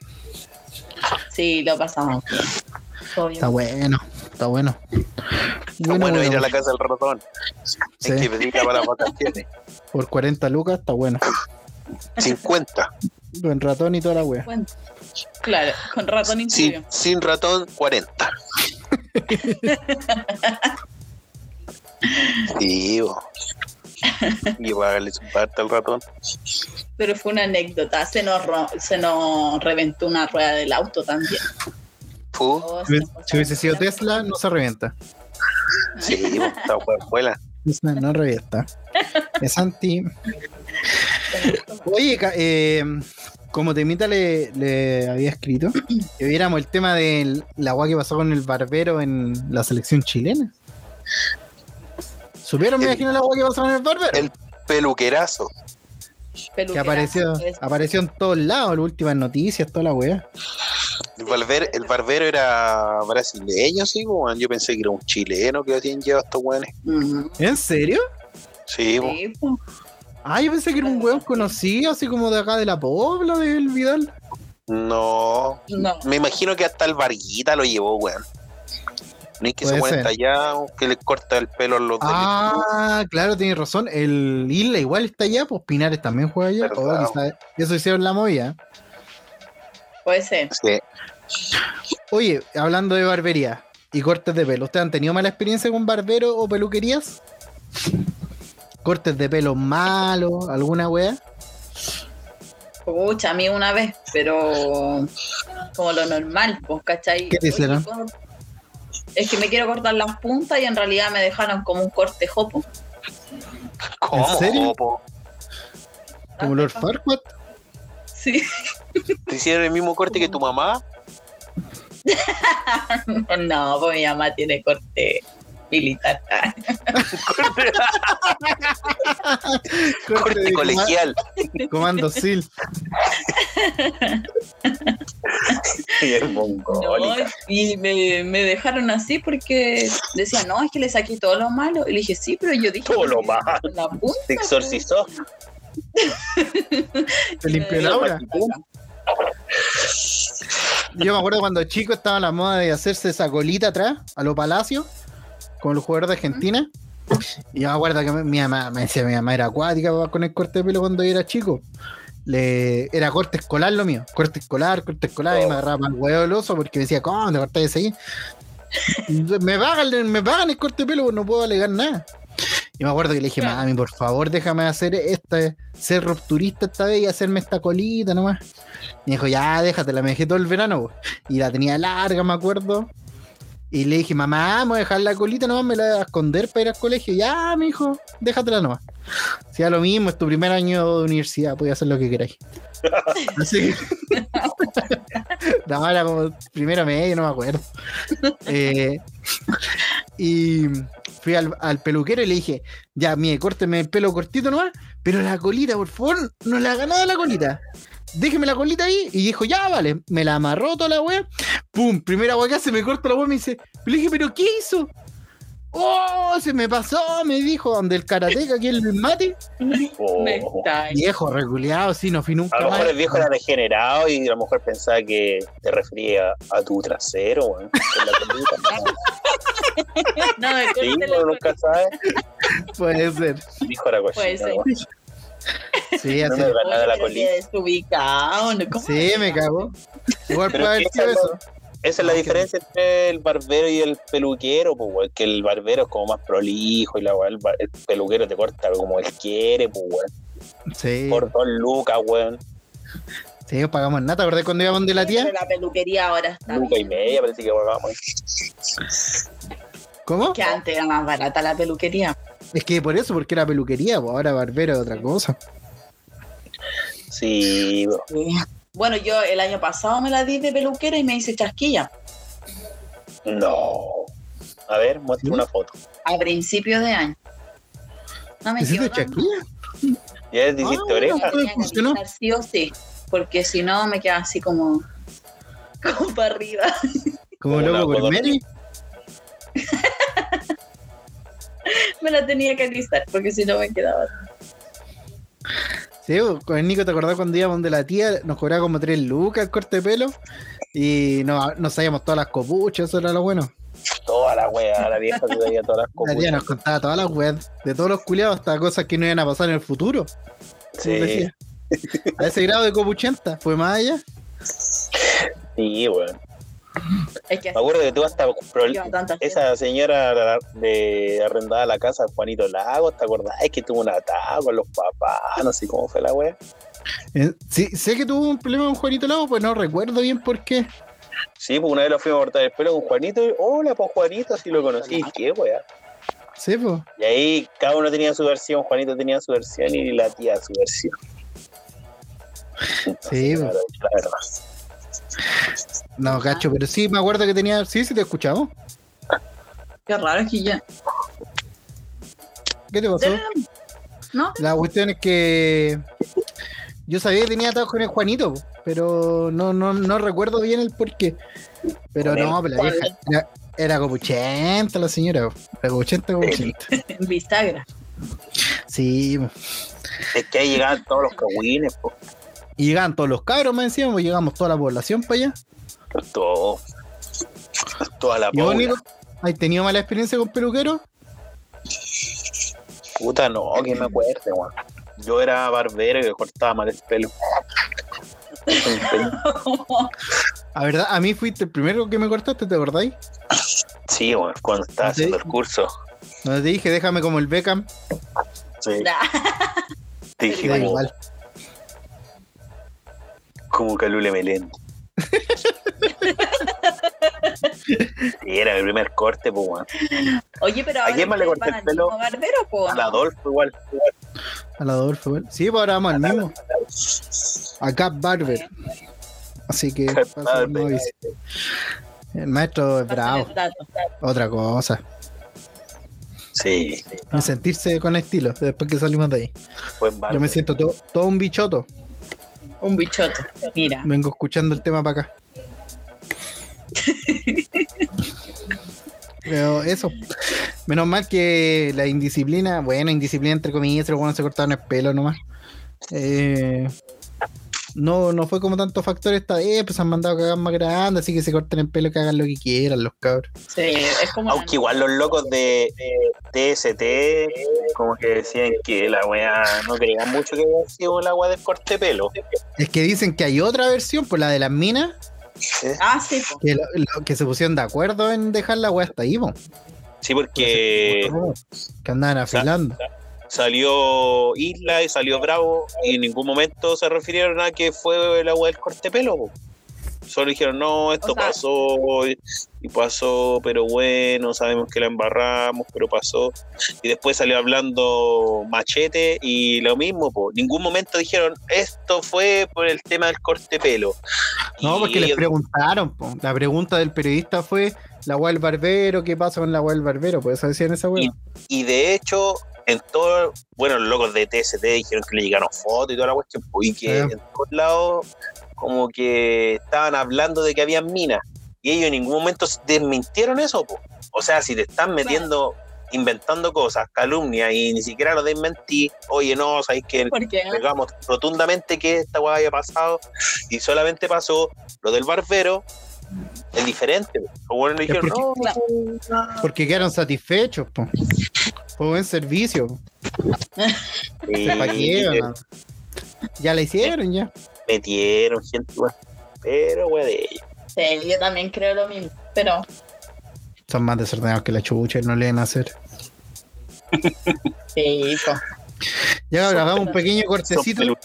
Sí, lo pasamos. bien. Todo bien. Está bueno. Está bueno. Está bueno, ir a la casa del ratón. Sí. En que para vacaciones. Por 40 lucas está bueno. 50. Buen ratón y toda la wea. Bueno, claro, con ratón incluido. Sin, sin ratón, 40. [LAUGHS] Sí, bo. Y pagarle su parte al ratón. Pero fue una anécdota. Se nos, se nos reventó una rueda del auto también. Oh, Si se hubiese- nos si hubiese sido Tesla, no se revienta. Sí, esta vuela. Tesla no revienta. Es anti. Oye, eh, como Temita le, le había escrito, que viéramos el tema de la agua que pasó con el barbero en la selección chilena. ¿Supieron, me El- imagino, la agua que pasó con el barbero? El peluquerazo. que peluquera. apareció, apareció en todos lados, las últimas noticias, toda la wea. El, barber- el barbero era brasileño, sí, weón. Yo pensé que era un chileno que habían llevado estos weones. ¿En serio? Sí. Sí. Ah, yo pensé que era un weón conocido, así como de acá de la Pobla, del Vidal. No. No. Me imagino que hasta el Varguita lo llevó, weón. No es que se Puede pone ser. tallado, que le corta el pelo a los del Ah, claro, tienes razón. El Isla igual está allá, pues Pinares también juega allá. Oh, quizá eso hicieron la movida. Puede ser. Sí. Oye, hablando de barbería y cortes de pelo, ¿ustedes han tenido mala experiencia con barbero o peluquerías? ¿Cortes de pelo malos? ¿Alguna wea? Pucha, a mí una vez, pero como lo normal, pues, ¿cachai? ¿Qué te Oye, hicieron? Es que me quiero cortar las puntas y en realidad me dejaron como un corte jopo. ¿Cómo, serio? Jopo? ¿Como Lord Farquaad? Sí. ¿Te hicieron el mismo corte que tu mamá? [LAUGHS] No, pues mi mamá tiene corte militar. Corte [LAUGHS] colegial. coma- Comando SEAL. Y el No, mongólica. y me, me dejaron así porque decían, no, es que le saqué todo lo malo. Y le dije, sí, pero yo dije. Todo lo malo. La Te exorcizó. Te limpió el aura. Yo me acuerdo cuando chico estaba la moda de hacerse esa colita atrás, a lo palacio, como los jugadores de Argentina. Y yo me acuerdo que mi mamá me decía, mi mamá era acuática con el corte de pelo cuando yo era chico. Le, era corte escolar lo mío, corte escolar, corte escolar, y me agarraba el huevo del oso porque me decía, ¿cómo te cortáis ese ahí? me pagan, me pagan el corte de pelo, no puedo alegar nada. Y me acuerdo que le dije, Claro. mami, por favor, déjame hacer esta, ser rupturista esta vez y hacerme esta colita nomás. Y me dijo, ya, déjatela, me dejé todo el verano, y la tenía larga, me acuerdo. Y le dije, mamá, voy a dejar la colita nomás, me la voy a esconder para ir al colegio. Ya, mi hijo, déjatela nomás. Si lo mismo, es tu primer año de universidad, puedes hacer lo que queráis. [LAUGHS] Así que. [LAUGHS] no, era como primero medio, no me acuerdo. Eh, y fui al, peluquero y le dije, ya, mire, córteme el pelo cortito nomás, pero la colita, por favor, no le haga nada la colita. Déjeme la colita ahí. Y dijo, ya, vale. Me la amarró toda la wea. Pum, primera wea que hace, me corta la wea y me dice, le dije, pero ¿qué hizo? Oh, se me pasó, me dijo, donde el karateca, aquí el mate. Oh. Me está ahí. Viejo, reculeado, sí, no fui nunca A lo más. mejor el viejo era degenerado y a lo mejor pensaba que te refería a tu trasero, weón. la. [LAUGHS] No, me Sí, la uno nunca sabe. Puede ser. El viejo era cochino. Puede ser. weón. Sí, No así. me la desubicado, ¿no? ¿Cómo Sí, me cago. Igual puede haber que sido eso. Esa es la Ah, diferencia entre el barbero y el peluquero, pues, weón. Que el barbero es como más prolijo y la weón, el, bar- el peluquero te corta como él quiere, pues, weón. Sí, Por dos lucas, weón. sí, pagamos nada. ¿Te acordás cuando íbamos de la tía? La peluquería ahora está Luca y media, parece que pagamos. ¿Cómo? Que antes era más barata la peluquería. Es que por eso, porque era peluquería, pues ahora barbero es otra cosa. Sí, weón. Bueno, yo el año pasado me la di de peluquera y me hice chasquilla. No. A ver, muestra ¿Sí? una foto. A principios de año. No me ¿Hiciste chaquilla? ¿Ya te hiciste Ah, oreja? Que ¿Funcionó? alisar sí o sí, porque si no me queda así como, [LAUGHS] como para arriba. Como loco por Mary. [LAUGHS] me la tenía que alisar, porque si no me quedaba. Sí, con el Nico, ¿te acordás cuando íbamos de la tía? Nos cobraba como tres lucas el corte de pelo. Y no, nos sabíamos todas las copuchas, eso era lo bueno. Toda la wea, la vieja te veía todas las [LAUGHS] La tía copuchas. nos contaba todas las weas, de todos los culiados, hasta cosas que no iban a pasar en el futuro. Sí. A ese grado de copuchenta, fue más allá. sí, weón. Es que Me acuerdo que tú hasta esa señora de arrendada la casa de Juanito Lagos, ¿te acordás? Es que tuvo un ataque con los papás, no sé cómo fue la wea. Eh, sí, sé que tuvo un problema con Juanito Lago, pues no recuerdo bien por qué. Sí, pues una vez lo fuimos a cortar el pelo con Juanito y, hola, pues Juanito, así lo conocí, ¿qué wea? Sí, pues. Y ahí cada uno tenía su versión, Juanito tenía su versión y la tía su versión. Entonces, Sí, claro, verdad. No, cacho, pero sí me acuerdo que tenía. Sí, sí, te escuchamos. qué raro es que ya. ¿Qué te pasó? ¿No? La cuestión es que yo sabía que tenía atados con el Juanito, po, pero no, no, no recuerdo bien el por qué. Pero no, pero la vieja era, era copuchenta la señora, po. era copuchenta, copuchenta. En [LAUGHS] bisagra. Sí, po. Es que ahí llegaban todos los cagüines, pues. Y llegaban todos los cabros, me decíamos, llegamos toda la población para allá. Todo. Toda la ¿Y vos, pobla. Nico, has tenido mala experiencia con peluqueros? Puta, no, que me acuerde, weón. Yo era barbero y me cortaba mal el pelo. [LAUGHS] A verdad, a mí fuiste el primero que me cortaste, ¿te acordáis? Sí, weón, cuando estaba haciendo el curso. Donde te dije, déjame como el Beckham. Sí, Nah. te dije como, igual. Como Calule Melén. [LAUGHS] Sí, era mi primer corte, pues, weón. Oye, pero ¿A quién más le corté el al pelo? mismo barbero, po, Al. Adolfo igual. A la Adolfo, igual. Sí, pues ahora vamos al mismo. A Cap Barber. Así que. Barber. El maestro es bravo. Otra cosa. Sí, Y sentirse con estilo después que salimos de ahí. Yo me siento todo, todo un bichoto. Un bichoto. Mira. Vengo escuchando el tema para acá. [LAUGHS] Pero eso. Menos mal que la indisciplina, bueno, indisciplina entre comillas, los buenos se cortaron el pelo nomás. Eh, no, no fue como tanto factor esta vez, pues han mandado cagar más grandes, así que se corten el pelo que hagan lo que quieran los cabros. Sí, es como. Aunque igual los locos de de TST, como que decían que la weá no creían mucho que había sido la weá del corte pelo. Es que dicen que hay otra versión, pues la de las minas, Ah, sí, po. que, lo- lo- que se pusieron de acuerdo en dejar la weá hasta ahí, po. Sí, porque que andaban afilando. Salió Isla y salió Bravo y en ningún momento se refirieron a que fue la weá del corte pelo. po. Solo dijeron, no, esto O sea- pasó y pasó, pero bueno, sabemos que la embarramos, pero pasó. Y después salió hablando Machete y lo mismo, po. ningún momento dijeron, esto fue por el tema del corte pelo. No, Y porque les preguntaron, po. la pregunta del periodista fue la weá del barbero, ¿qué pasa con la weá del barbero? Pues eso decían esa weá. Y de hecho, en todo, bueno, los locos de TST dijeron que le llegaron fotos y toda la cuestión, pues, y que en todos lados como que estaban hablando de que había minas. Y ellos en ningún momento desmintieron eso, po. O sea, si te están metiendo, inventando cosas, calumnias, y ni siquiera lo desmentí, oye, no, sabéis que negamos rotundamente que esta weá haya pasado, y solamente pasó lo del barbero, es diferente. le Es dijeron, porque- no, Porque quedaron satisfechos, po. Fue buen servicio. po. y- ¿Para qué, weón? Ya la hicieron, ya. metieron gente, weón. Pero, weón, de ellos. sí, yo también creo lo mismo. Pero Son más desordenados que la chucha y no le deben hacer. sí. Ya ahora hagamos un pequeño cortecito, un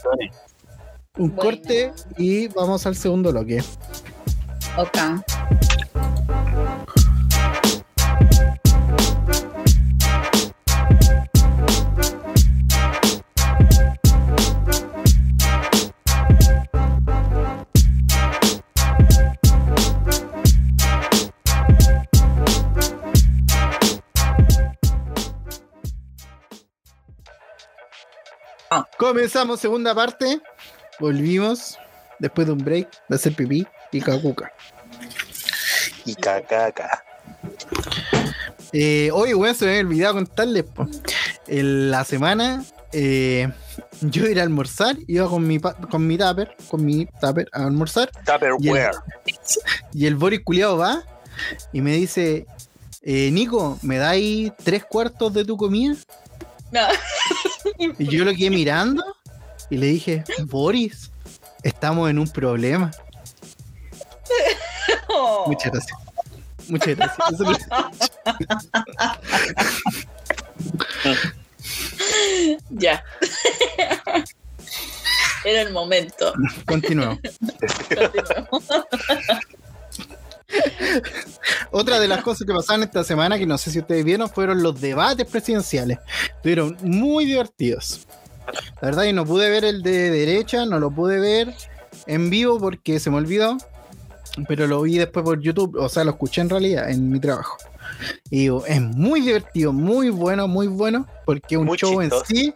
Bueno. corte y vamos al segundo bloque. Ok. Comenzamos segunda parte. Volvimos después de un break de hacer pipí y cacuca. Y cacaca. Eh, oye, weón, se me había olvidado contarles. po. En la semana eh, yo iba a almorzar, iba con mi, pa- con mi tupper, con mi tupper a almorzar. Tupperware. [LAUGHS] Y el Boris culiado va y me dice: eh, Nico, ¿me dais tres cuartos de tu comida? No. [LAUGHS] Y yo lo quedé mirando y le dije: Boris, estamos en un problema. [LAUGHS] Muchas gracias. Muchas gracias. [LAUGHS] Ya. Era el momento. Continuamos. Continuemos. Otra de las cosas que pasaron esta semana, que no sé si ustedes vieron, fueron los debates presidenciales. Estuvieron muy divertidos. La verdad, yo no pude ver el de derecha, no lo pude ver en vivo porque se me olvidó, pero lo vi después por YouTube, o sea, lo escuché en realidad en mi trabajo. Y digo, es muy divertido, muy bueno, muy bueno, porque un Muy show chistoso. en sí,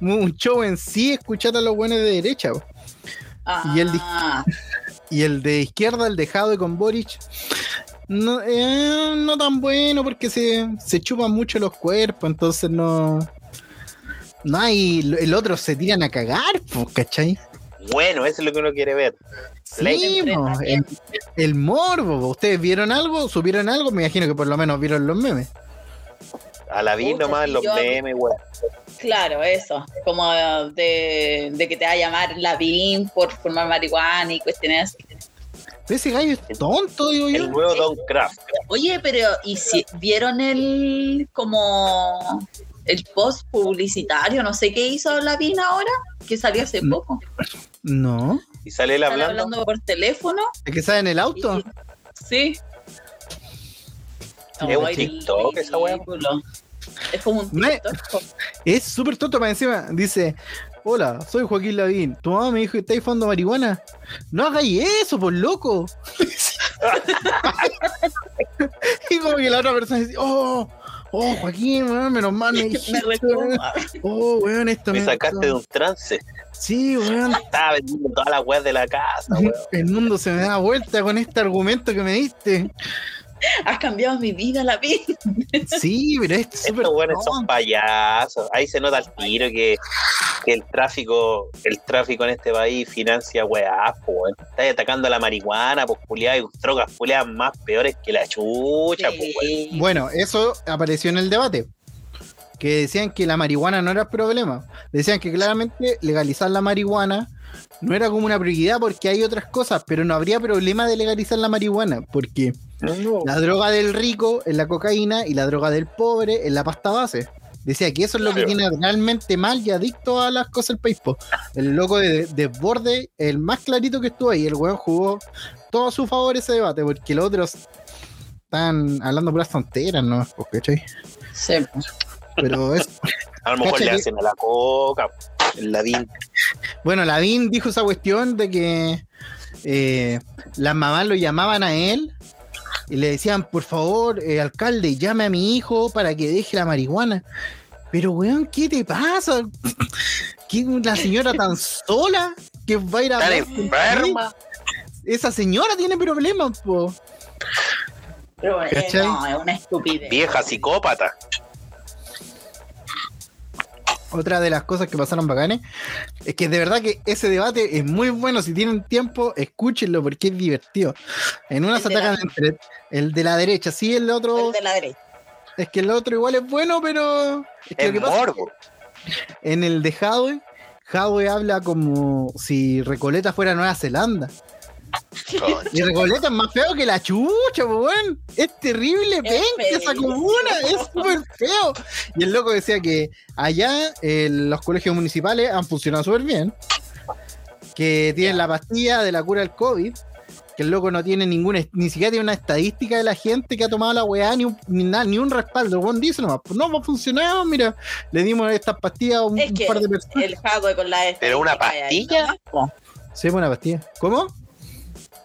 un show en sí, escuchar a los buenos de derecha. po. Y el Ah, Y el de izquierda, el dejado con Boric, no, eh, no tan bueno porque se, se chupan mucho los cuerpos, entonces no. No hay. El otro se tiran a cagar, po, ¿cachai? Bueno, eso es lo que uno quiere ver. Sí, el, el morbo. ¿Ustedes vieron algo? ¿Supieron algo? Me imagino que por lo menos vieron los memes. A la vi nomás los memes, weón. claro, eso. Como de, de que te va a llamar Lavín por fumar marihuana y cuestiones así. Ese gallo es tonto, digo El yo. nuevo Don Craft. Oye, pero ¿y si vieron el como el post publicitario? No sé qué hizo Lavín ahora, que salió hace No. poco. No. Y sale él hablando. hablando por teléfono. ¿Es que sale en el auto? y- sí. Es un TikTok esa weá. Es como un Me- TikTok. Es súper tonto para encima. Dice: Hola, soy Joaquín Lavín. Tu mamá me dijo que estáis fumando marihuana. No hagáis eso, por loco. [LAUGHS] y como que la otra persona dice: Oh, oh, Joaquín, weón, menos mal me [LAUGHS] dijiste. Me. Oh, weón, esto Me sacaste de un trance. Sí, weón. Estaba vendiendo todas las weas de la casa, [LAUGHS] weón. El mundo se me da vuelta con este argumento que me diste. [LAUGHS] Has cambiado mi vida, Lavín. Sí, pero es súper Estos son payasos. Ahí se nota el tiro que que el tráfico, el tráfico en este país financia weá, po, weón. Está atacando a la marihuana, pues culiadas y drogas culiadas más peores que la chucha, pues. Bueno, eso apareció en el debate. Que decían que la marihuana no era el problema. Decían que claramente legalizar la marihuana no era como una prioridad porque hay otras cosas, pero no habría problema de legalizar la marihuana porque la droga del rico es la cocaína y la droga del pobre es la pasta base. Decía que eso es lo que tiene realmente mal y adicto a las cosas del país. po. El loco de Desborde, el más clarito que estuvo ahí, el weón jugó todo a su favor ese debate porque los otros están hablando puras tonteras, ¿no? Pues, ¿cachai? Sí. Pero es. A lo mejor le que- hacen a la coca, el ladín. Bueno, Lavín dijo esa cuestión de que eh, las mamás lo llamaban a él y le decían, por favor, eh, alcalde, llame a mi hijo para que deje la marihuana. Pero, weón, ¿qué te pasa? [LAUGHS] ¿Qué la señora tan sola que va a ir a contigo? enferma. Esa señora tiene problemas, po. Pero eh, no, es una estupidez. Vieja psicópata. Otra de las cosas que pasaron bacanes es que de verdad que ese debate es muy bueno. Si tienen tiempo, escúchenlo porque es divertido. En una El se atacan entre el de la derecha, sí, el otro. El de la derecha. Es que el otro igual es bueno, pero. Es que Es lo que pasa morbo. en el de Hadwe, Hadwe habla como si Recoleta fuera Nueva Zelanda. [LAUGHS] Concha. Y Recoleta es más feo que la chucha, weón. Es terrible, Es ven esa comuna, es súper feo. Y el loco decía que allá eh, los colegios municipales han funcionado súper bien. Que tienen la pastilla de la cura del COVID. Que el loco no tiene ninguna, ni siquiera tiene una estadística de la gente que ha tomado la weá, ni un, ni, nada, ni un respaldo. Dice nomás, pues no, va funcionado, mira, le dimos estas pastillas a un, Es un que par de personas. El Hadwe con la ¿Pero una ahí pastilla? nomás, po. Sí, buena pastilla. ¿Cómo?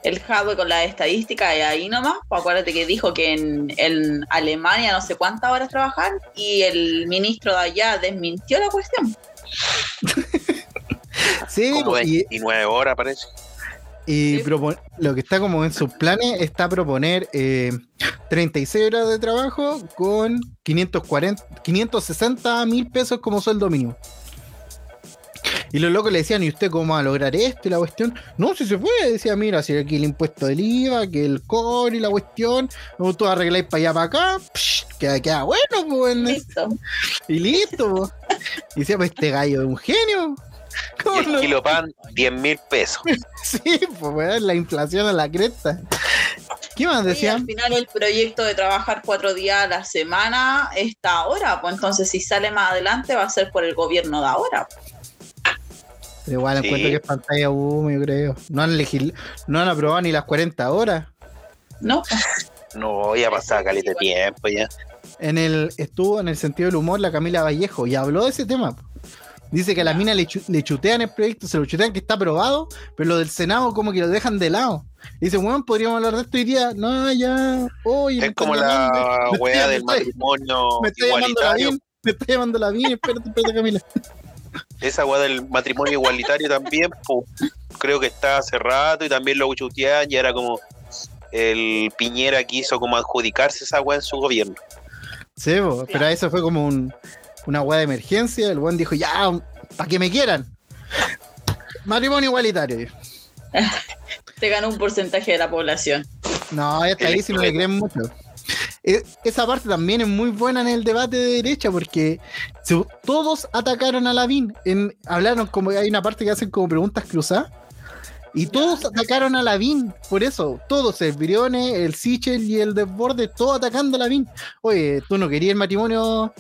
El Hadwe con la estadística y ahí nomás. pues acuérdate que dijo que en, en Alemania no sé cuántas horas trabajar y el ministro de allá desmintió la cuestión. [LAUGHS] Sí, Como y, 29 horas, parece. Y Sí. propon- lo que está como en sus planes está proponer eh, 36 horas de trabajo con 540, 560 mil pesos como sueldo mínimo. Y los locos le decían, ¿y usted cómo va a lograr esto y la cuestión? No, si se puede, decía, mira, si aquí el impuesto del IVA, que el core y la cuestión, tú arregláis para allá para acá, psh, queda, queda bueno, pues, Listo. y listo. pues. Y decía, pues este gallo es un genio. Y ¿Cómo el no? kilo pan, 10 mil pesos. [LAUGHS] Sí, pues la inflación a la cresta. ¿Qué más Y al decían? final el proyecto de trabajar cuatro días a la semana está ahora, pues entonces si sale más adelante va a ser por el gobierno de ahora. Pero igual Sí. encuentro que es pantalla humo, yo creo. No han, legil- no han aprobado ni las 40 horas. ¿No? No, ya pasaba caleta de tiempo ya. En el, estuvo en el sentido del humor la Camila Vallejo y habló de ese tema. Dice que a la mina le, chu- le chutean el proyecto, se lo chutean que está aprobado, pero lo del Senado como que lo dejan de lado. Dice, bueno, podríamos hablar de esto hoy día. No, ya. Oye, Es como la weá del matrimonio Me está llamando la igualitario. BIN, me está llamando la BIN, espérate, espérate, Camila. Esa weá del matrimonio igualitario también, po, creo que está hace rato y también lo chuteaban y era como el Piñera quiso como adjudicarse esa weá en su gobierno. Sí, pero eso fue como un, una weá de emergencia. El buen dijo, ya, para que me quieran. Matrimonio igualitario. [LAUGHS] Te ganó un porcentaje de la población. No, está ahí si no le creen mucho. E- Esa parte también es muy buena en el debate de derecha porque todos atacaron a Lavín. En, hablaron como hay una parte que hacen como preguntas cruzadas. Y todos atacaron a Lavín, por eso, todos, el Briones, el Sichel y el Desborde, todos atacando a Lavín. Oye, tú no querías el matrimonio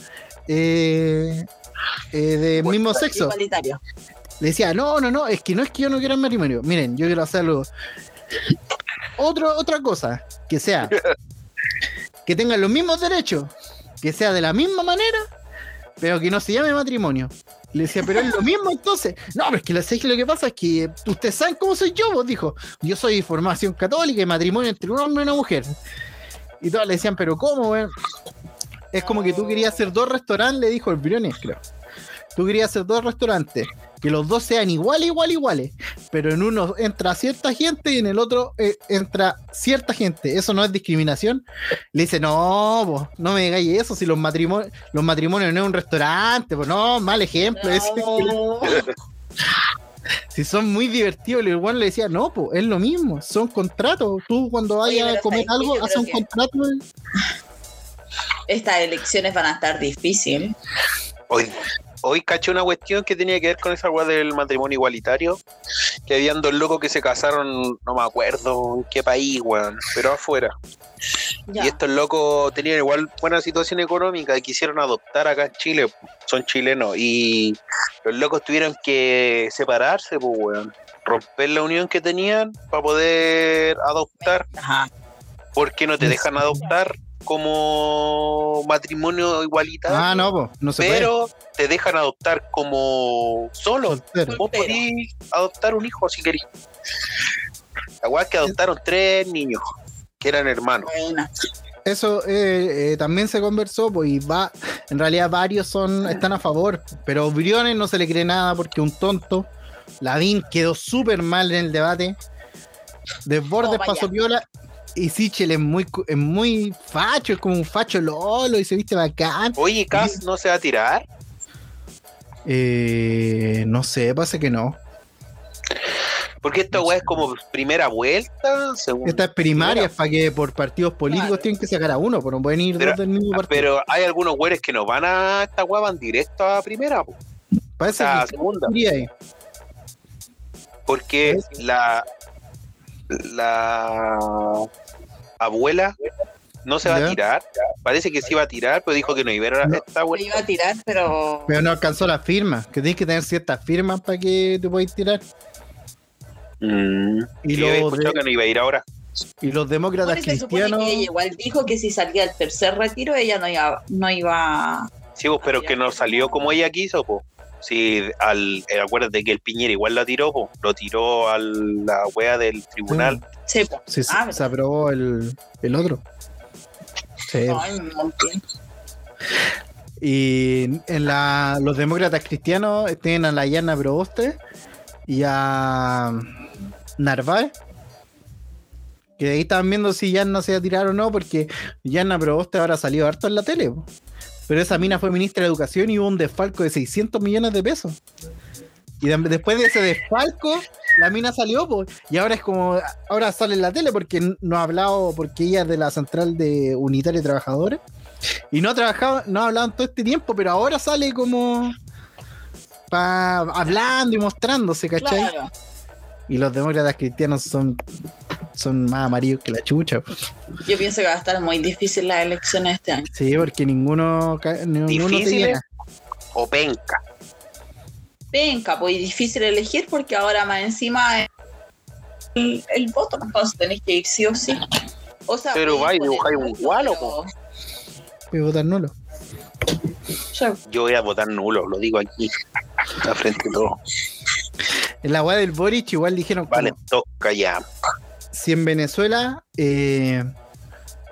eh, eh, de mismo sexo. Igualitario. Le decía, no, no, no, es que no es que yo no quiera el matrimonio. Miren, yo quiero hacerlo. Otro, otra cosa, que sea [LAUGHS] que tengan los mismos derechos, que sea de la misma manera, pero que no se llame matrimonio. Le decía, pero es lo [LAUGHS] mismo entonces. No, pero es que lo, que pasa es que ustedes saben cómo soy yo, vos dijo. Yo soy de formación católica y matrimonio entre un hombre y una mujer. Y todas le decían, pero ¿cómo, weón? Es como que tú querías hacer dos restaurantes, le dijo el Briones, creo. Tú querías hacer dos restaurantes. Que los dos sean iguales, igual, iguales, pero en uno entra cierta gente y en el otro eh, entra cierta gente. ¿Eso no es discriminación? Le dice, no, no me digáis eso, si los matrimonios, los matrimonios no es un restaurante, pues no, mal ejemplo. No. [LAUGHS] Si son muy divertidos, el igual le decía, no, pues es lo mismo, son contratos. Tú cuando vayas a comer algo, creo un que- contrato. Estas elecciones van a estar difíciles. Hoy, hoy caché una cuestión que tenía que ver con esa weá del matrimonio igualitario. Que habían dos locos que se casaron, no me acuerdo en qué país, weón, pero afuera. Ya. Y estos locos tenían igual buena situación económica y quisieron adoptar acá en Chile. Son chilenos. Y los locos tuvieron que separarse, pues, weón. Romper la unión que tenían para poder adoptar. Ajá. Porque no te dejan adoptar como matrimonio igualitario. Ah, no, no se pero te dejan adoptar como solo. Soltero. Vos podís adoptar un hijo si querés. La weá es que adoptaron tres niños que eran hermanos. Eso eh, eh, también se conversó, pues, y va, en realidad varios son, están a favor, pero Briones no se le cree nada porque un tonto, Lavín quedó súper mal en el debate, Desbordes Oh, pasó piola, y Sichel es muy, es muy facho, es como un facho lolo y se viste bacán. Oye, Cas no se va a tirar. Eh, no sé, pasa que no. Porque esta weá es como primera vuelta, segunda. Esta es primaria, es para que por partidos políticos Claro. tienen que sacar a uno, pero no pueden ir Pero- dos del mismo partido. Pero hay algunos güeyes que no van a esta weá, van directo a primera, po. o Parece a que segunda. ahí. Porque la la abuela no se va Ya. a tirar. Parece que sí iba a tirar, pero dijo que no iba a No. esta iba a tirar, pero. Pero no alcanzó la firma, que tienes que tener ciertas firmas para que te puedas tirar. Mm, Y yo había lo escuchado de- que no iba a ir ahora. Y los demócratas Bueno, cristianos. que ella igual dijo que si salía el tercer retiro, ella no iba, no iba Sí, pues, pero que no salió como ella quiso, po. Sí, al, eh, acuérdate que el Piñera igual la tiró, po. Lo tiró a la wea del tribunal. Sí. Sí, sí, Ah, se aprobó el, el otro. Sí. Ay, montón. Y en la, los demócratas cristianos tienen a la Yana Proboste y a Narváez. Que ahí estaban viendo si Yana se iba a tirar o no, porque Yana Proboste ahora salió harto en la tele. po. Pero esa mina fue ministra de Educación y hubo un desfalco de 600 millones de pesos. Y de- después de ese desfalco, la mina salió, y ahora es como, ahora sale en la tele porque no ha hablado, porque ella es de la central de Unitaria de Trabajadores. Y no ha trabajado, no ha hablado en todo este tiempo, pero ahora sale como pa- hablando y mostrándose, ¿cachai? Claro. Y los demócratas cristianos son, son más amarillos que la chucha. Yo pienso que va a estar muy difícil las elecciones este año. Sí, porque ninguno, ninguno llega. O penca. Penca, pues difícil elegir porque ahora más encima es el, el voto, entonces tenés que ir sí o sí. O sea, Pero podéis va y poner dibujáis un gualo, Voy a votar nulo. Yo voy a votar nulo, lo digo aquí. A frente de todo. En la weá del Boric igual dijeron como, Vale, toca ya. Si en Venezuela eh,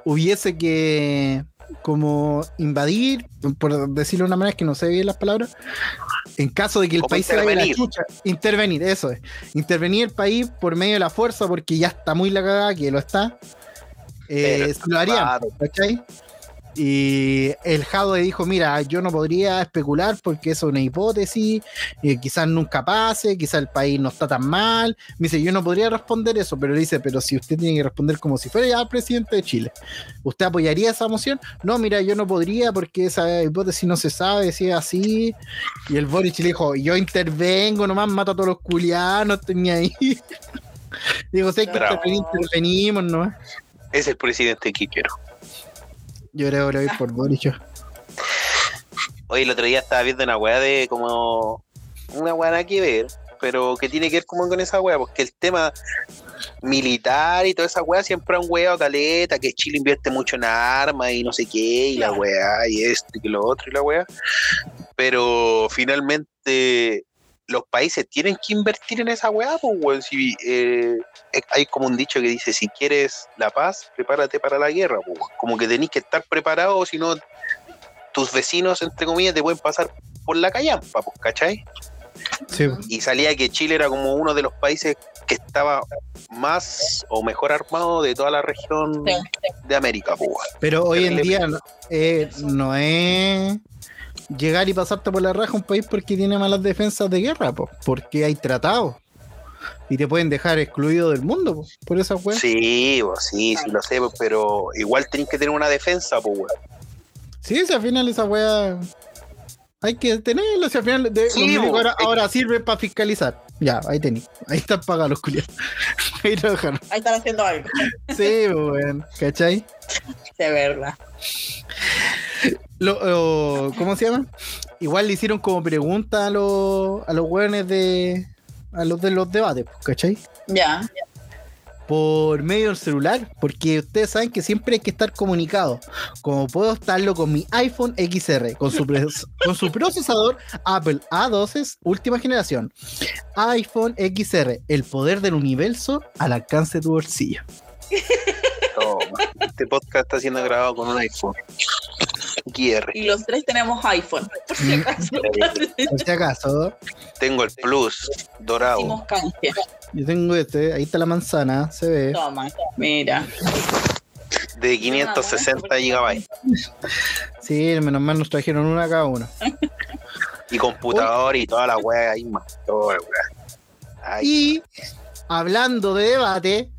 hubiese que como invadir, por decirlo de una manera que no sé bien las palabras, en caso de que el Como país se vaya a la chucha, intervenir, eso es, intervenir el país por medio de la fuerza porque ya está muy la cagada, que lo está, eh, se lo harían. ¿cachai? Y el Jadwe dijo, mira, yo no podría especular porque eso es una hipótesis, eh, quizás nunca pase, quizás el país no está tan mal. Me dice, yo no podría responder eso, pero dice, pero si usted tiene que responder como si fuera ya presidente de Chile, ¿usted apoyaría esa moción? No, mira, yo no podría porque esa hipótesis no se sabe si es así. Y el Boric le dijo, yo intervengo, nomás mato a todos los culianos, tenía ahí. [LAUGHS] Digo, sé que intervenimos nomás. Es el presidente que quiero. Yo creo que voy por Boric. yo. Oye, el otro día estaba viendo una weá de como. Una weá nada que ver, pero que tiene que ver como con esa weá, porque el tema militar y toda esa weá siempre han weado caleta, que Chile invierte mucho en armas y no sé qué, y la weá, y esto y que lo otro y la weá. Pero finalmente los países tienen que invertir en esa weá, pues weón. Si, eh, eh, hay como un dicho que dice, si quieres la paz, prepárate para la guerra, pues. Como que tenés que estar preparado, si no tus vecinos, entre comillas, te pueden pasar por la callampa, pues, ¿cachai? Sí. y salía que Chile era como uno de los países que estaba más o mejor armado de toda la región Sí. de América, pues. Pero hoy en día eh, no es llegar y pasarte por la raja un país porque tiene malas defensas de guerra, po, porque hay tratados. Y te pueden dejar excluido del mundo po, por esa weá. Sí, sí, sí lo sé, pero igual tenés que tener una defensa, pues, weón. Sí, si al final esa weá hay que tenerla, si al final de, Sí, ahora, ahora sirve para fiscalizar. Ya, ahí tenéis. Ahí están pagados los culiados. [LAUGHS] ahí trabajaron. Ahí están haciendo algo. Sí, weón. ¿Cachai? De verdad. Lo- lo- ¿Cómo se llama? Igual le hicieron como pregunta a los, a los weones de. a los de los debates, pues, ¿cachai? Ya. Por medio del celular, porque ustedes saben que siempre hay que estar comunicado. Como puedo estarlo con mi iPhone XR, con su, [LAUGHS] con su procesador Apple A12 última generación. iPhone XR, el poder del universo al alcance de tu bolsillo. [LAUGHS] Toma. Este podcast está siendo grabado con un iPhone. XR. Y los tres tenemos iPhone. [LAUGHS] Por si acaso. Por si acaso, Tengo el Plus dorado. Yo tengo este, ahí está la manzana, se ve. Toma, mira. de 560 gigabytes Sí, menos mal nos trajeron una cada uno. [LAUGHS] y computador y toda la wea ahí más. Toda la wea. Ay, Y hablando de debate,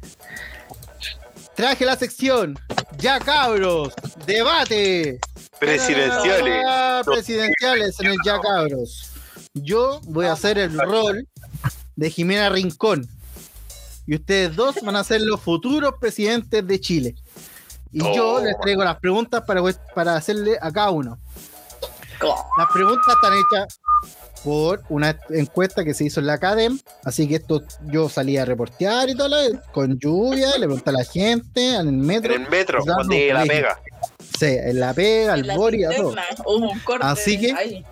traje la sección. Ya cabros, debate. Presidenciales. Ah, presidenciales en el Ya cabros. Yo voy a hacer el rol de Jimena Rincón. Y ustedes dos van a ser los futuros presidentes de Chile. Y yo Oh. les traigo las preguntas para, para hacerle a cada uno. Las preguntas están hechas por una encuesta que se hizo en la Academ, así que esto yo salí a reportear y todo, con lluvia, le pregunté a la gente, en el En metro, el metro, cuando la pega. Sí, en la pega, al bori, a todo. cisterna Hubo un corte Así que- ahí.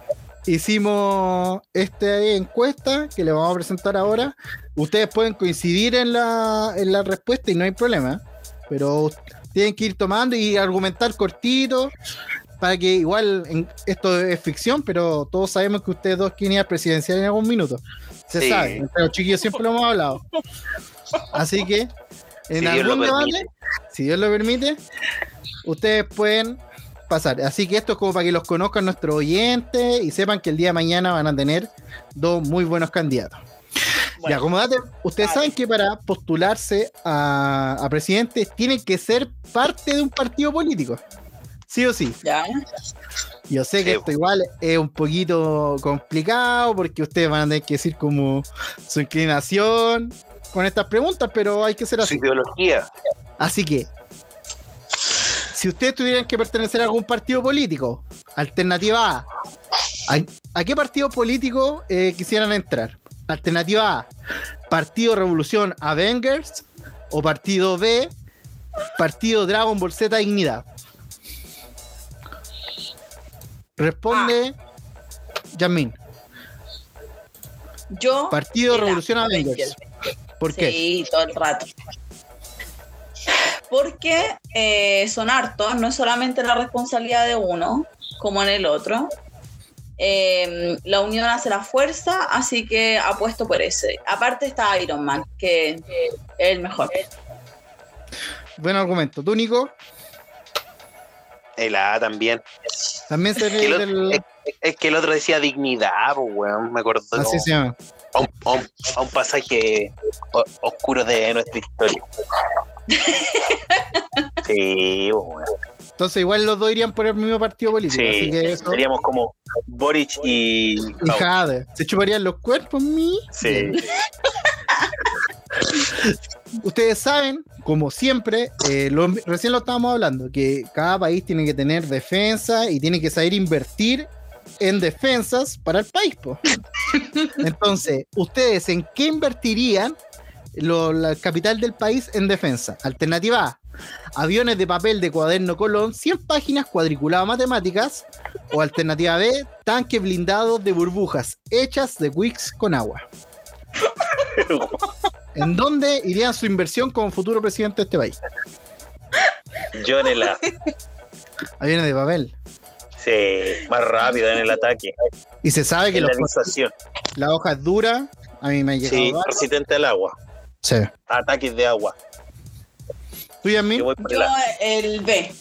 Hicimos esta encuesta que le vamos a presentar ahora. Ustedes pueden coincidir en la, en la respuesta y no hay problema, pero tienen que ir tomando y argumentar cortito para que igual en- esto es ficción, pero todos sabemos que ustedes dos quieren ir al presidencial en algún minuto. Se Sí. sabe, entre los chiquillos siempre lo hemos hablado. Así que en Si Dios lo algún debate, si Dios lo permite, ustedes pueden pasar. Así que esto es como para que los conozcan nuestros oyentes y sepan que el día de mañana van a tener dos muy buenos candidatos. Bueno, Ya, como date, ustedes saben que para postularse a, a presidente tienen que ser parte de un partido político. Sí o sí. ya. Yo sé que Sí. esto igual es un poquito complicado porque ustedes van a tener que decir como su inclinación con estas preguntas, pero hay que ser Su así. ideología. Así que, si ustedes tuvieran que pertenecer a algún partido político, alternativa A, ¿a, a qué partido político eh, quisieran entrar? Alternativa A, Partido Revolución Avengers o Partido B, Partido Dragon Ball Z Dignidad. Responde Yamin. Yo. Partido Revolución Avengers. Avengers. ¿Por qué? Sí, todo el rato. Porque eh, son hartos, no es solamente la responsabilidad de uno, como en el otro. Eh, la unión hace la fuerza, así que apuesto por ese. Aparte está Iron Man, que es el mejor. Buen argumento. ¿Tú, Nico? El A también. También se Que el del... es, es que el otro decía dignidad, pues, weón. Me acuerdo Así se llama. A, un, a un- a un pasaje o- oscuro de nuestra historia. [LAUGHS] Sí. Entonces igual los dos irían por el mismo partido político. Sí, así que eso. seríamos como Boric y. Y Jade. Se chuparían los cuerpos, mi. Sí. [LAUGHS] Ustedes saben, como siempre, eh, lo- recién lo estábamos hablando, que cada país tiene que tener defensa y tiene que saber invertir en defensas para el país. po. [LAUGHS] Entonces, ¿ustedes en qué invertirían lo- la capital del país en defensa? Alternativa A, aviones de papel de cuaderno Colón, 100 páginas cuadriculadas matemáticas. O alternativa B, tanques blindados de burbujas hechas de Wix con agua. ¿En dónde iría su inversión como futuro presidente de este país? Yo en el A. Aviones de papel. Sí, más rápido en el ataque. Y se sabe que la la hoja es dura. A mí me ha llegado. Sí, resistente al agua. Sí. Ataques de agua. ¿Tú? Yo voy por Yo el A. el B.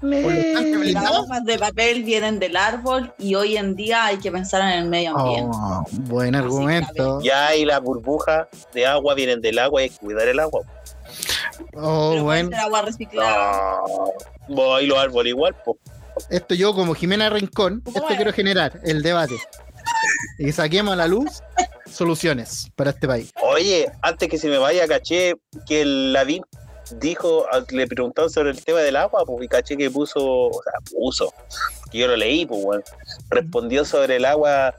¿Por los tanques Las hojas de papel vienen del árbol y hoy en día hay que pensar en el medio ambiente. Oh, buen argumento. Ya hay las burbujas de agua, vienen del agua y hay que cuidar el agua. Oh, Pero bueno. agua reciclada. No. Voy los árboles igual, pues. Esto yo, como Jimena Rincón, ¿Cómo esto es? quiero generar el debate. Y saquemos a la luz soluciones para este país. Oye, antes que se me vaya, caché que el Lavín dijo, a- le preguntaron sobre el tema del agua, pues, y caché que puso, o sea, puso, que yo lo leí, pues, bueno, respondió sobre el agua,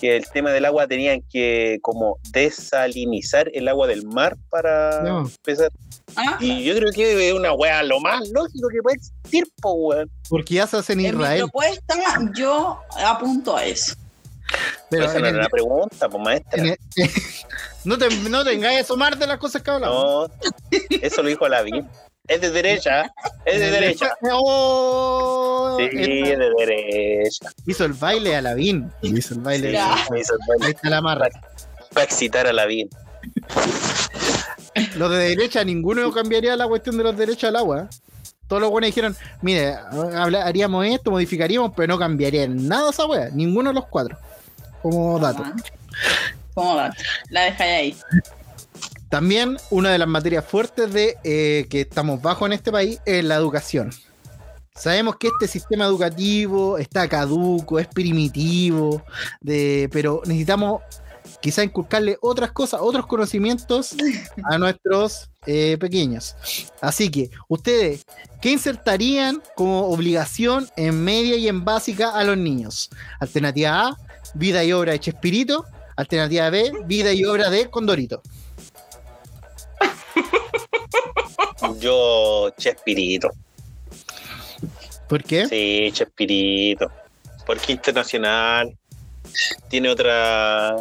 que el tema del agua tenían que como desalinizar el agua del mar para No. empezar. Ah, Y yo creo que es una wea lo más lógico que puede existir, pues, weón. Porque ya se hace en en mi Israel. propuesta yo apunto a eso. Pero Esa no era la pregunta, pues, maestra. [LAUGHS] no, te, no tengáis a asomar de las cosas que hablamos. No, eso lo dijo Lavín. Es de derecha, es de [LAUGHS] derecha. Oh, Sí, esta- es de derecha. hizo el baile a Lavín. Hizo el baile. Ya. Me hizo el baile. Ahí está la marra. para excitar a la vida. Los de derecha, ninguno cambiaría la cuestión de los derechos al agua. Todos los buenos dijeron, mire, habla- haríamos esto, modificaríamos, pero no cambiaría nada esa wea. Ninguno de los cuatro. Como dato. ¿Cómo va? La dejáis ahí. También una de las materias fuertes de eh, que estamos bajo en este país es la educación. Sabemos que este sistema educativo está caduco, es primitivo, de, pero necesitamos quizá inculcarle otras cosas, otros conocimientos a [LAUGHS] nuestros eh, pequeños. Así que, ustedes, ¿qué insertarían como obligación en media y en básica a los niños? Alternativa A, vida y obra de Chespirito. Alternativa B, vida y obra de Condorito. Yo, Chespirito. ¿Por qué? Sí, Chespirito. Porque internacional. Tiene otra.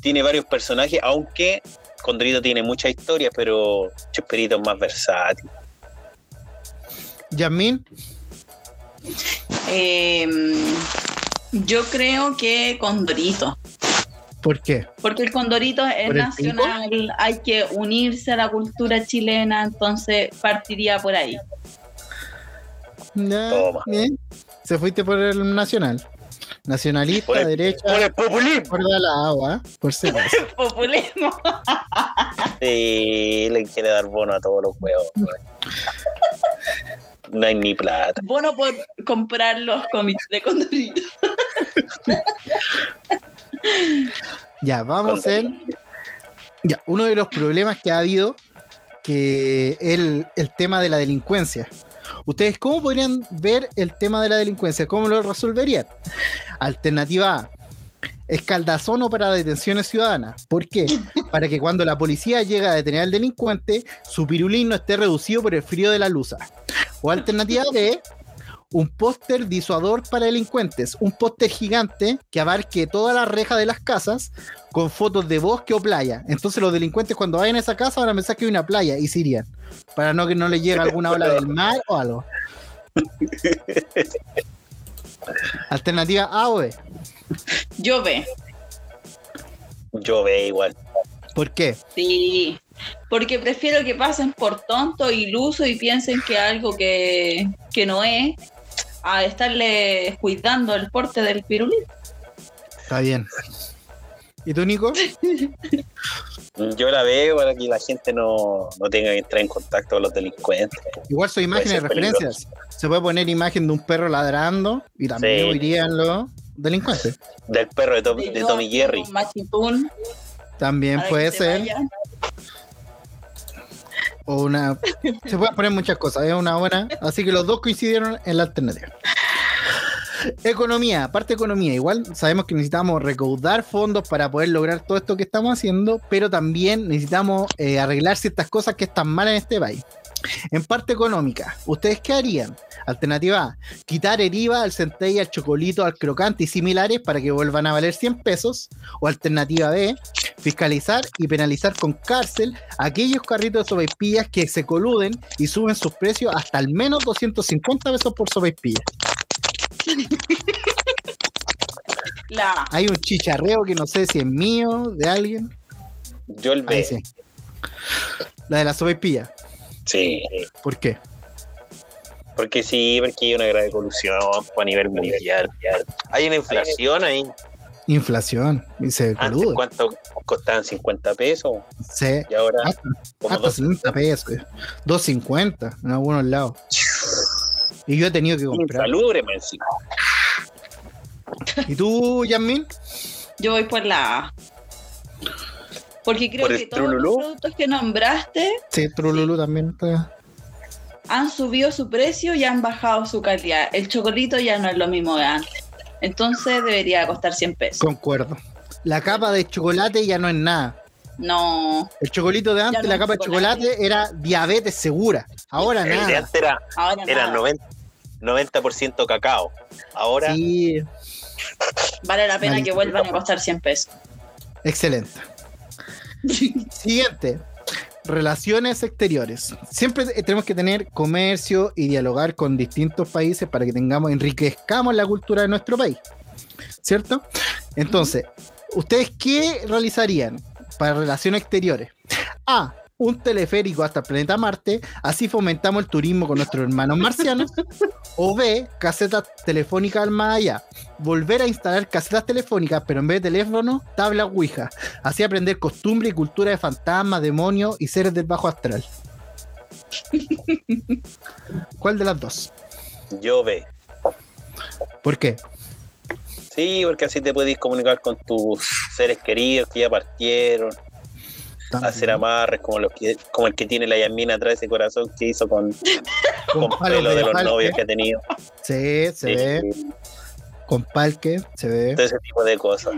Tiene varios personajes, aunque Condorito tiene mucha historia, pero Chespirito es más versátil. Yasmín, Eh, yo creo que Condorito. ¿Por qué? Porque el Condorito es ¿Por el nacional, hay que unirse a la cultura chilena, entonces partiría por ahí. Toma. bien. Se fuiste por el nacional. Nacionalista, Por el, derecha, por el populismo. por la agua, por si acaso. [LAUGHS] Populismo. Sí, le quiere dar bono a todos los huevos. No hay ni plata. Bueno por comprar los cómics de Condorito. [LAUGHS] Ya, vamos en. Ya, uno de los problemas que ha habido, que el, el tema de la delincuencia. ¿Ustedes cómo podrían ver el tema de la delincuencia? ¿Cómo lo resolverían? Alternativa A. Escaldazón para detenciones ciudadanas. ¿Por qué? [LAUGHS] Para que cuando la policía llega a detener al delincuente, su pirulín no esté reducido por el frío de la luz. O alternativa B, un póster disuador para delincuentes, un póster gigante que abarque toda la reja de las casas con fotos de bosque o playa. Entonces los delincuentes cuando vayan a esa casa van a pensar que hay una playa y se irían, para no que no les llegue alguna ola del mar o algo. [LAUGHS] Alternativa A o B. Yo ve, Yo ve igual. ¿Por qué? sí. Porque prefiero que pasen por tonto, iluso y piensen que algo que, que no es, a estarle cuidando el porte del pirulín. Está bien. ¿Y tú, Nico? [LAUGHS] Yo la veo para que la gente no, no tenga que entrar en contacto con los delincuentes. Igual son imágenes de peligroso. referencias. Se puede poner imagen de un perro ladrando y también Sí. irían los delincuentes. Del perro de, Tom- de Tommy Jerry. También puede ser. vaya. O una. Se pueden poner muchas cosas, es una buena. Así que los dos coincidieron en la alternativa. Economía, parte de economía. Igual sabemos que necesitamos recaudar fondos para poder lograr todo esto que estamos haciendo, pero también necesitamos eh, arreglar ciertas cosas que están mal en este país. En parte económica, ¿ustedes qué harían? Alternativa A, quitar el IVA al centella, al chocolito, al crocante y similares para que vuelvan a valer 100 pesos. O alternativa B, fiscalizar y penalizar con cárcel a aquellos carritos de sopaipillas que se coluden y suben sus precios hasta al menos 250 pesos por sopaipilla. [LAUGHS] La Hay un chicharreo que no sé si es mío, de alguien. Yo el B. sí. La de la sopaipilla. Sí. ¿Por qué? Porque sí, porque hay una grave colusión a nivel mundial. Hay una inflación ahí. Inflación. Dice Antes, coludo. ¿cuánto costaban 50 pesos? Sí. Y ahora, Hasta, como hasta dos. 70 pesos. 2.50 en algunos lados. Y yo he tenido que comprar. Insalubre, encima. ¿Y tú, Yasmin? Yo voy por la A. Porque creo ¿Por el que todos Trululú? los productos que nombraste Sí, Trululu también. está- han subido su precio y han bajado su calidad. El chocolito ya no es lo mismo de antes. Entonces debería costar 100 pesos. Concuerdo. La capa de chocolate ya no es nada. No, El chocolito de antes, no la capa de chocolate. era diabetes segura. Ahora El de nada. antes era, ahora era nada. 90, 90% cacao. Ahora, Sí, vale la pena que vuelvan a costar 100 pesos. excelente. Siguiente. Relaciones exteriores. Siempre tenemos que tener comercio y dialogar con distintos países para que tengamos, enriquezcamos la cultura de nuestro país. ¿Cierto? Entonces, ¿ustedes qué realizarían para relaciones exteriores? A. Un teleférico hasta el planeta Marte, así fomentamos el turismo con nuestros hermanos marcianos. O B. Casetas telefónicas al más allá. Volver a instalar casetas telefónicas, pero en vez de teléfono, tabla Ouija. Así aprender costumbre y cultura de fantasmas, demonios y seres del bajo astral. [LAUGHS] ¿Cuál de las dos? yo ve. ¿Por qué? Sí, porque así te puedes comunicar con tus seres queridos que ya partieron, hacer amarres como, los que, como el que tiene la Yasmina atrás de ese corazón que hizo con, [LAUGHS] Con pelo de los novios que ha tenido. Sí, se ve. Sí, Con palque, se ve. todo ese tipo de cosas.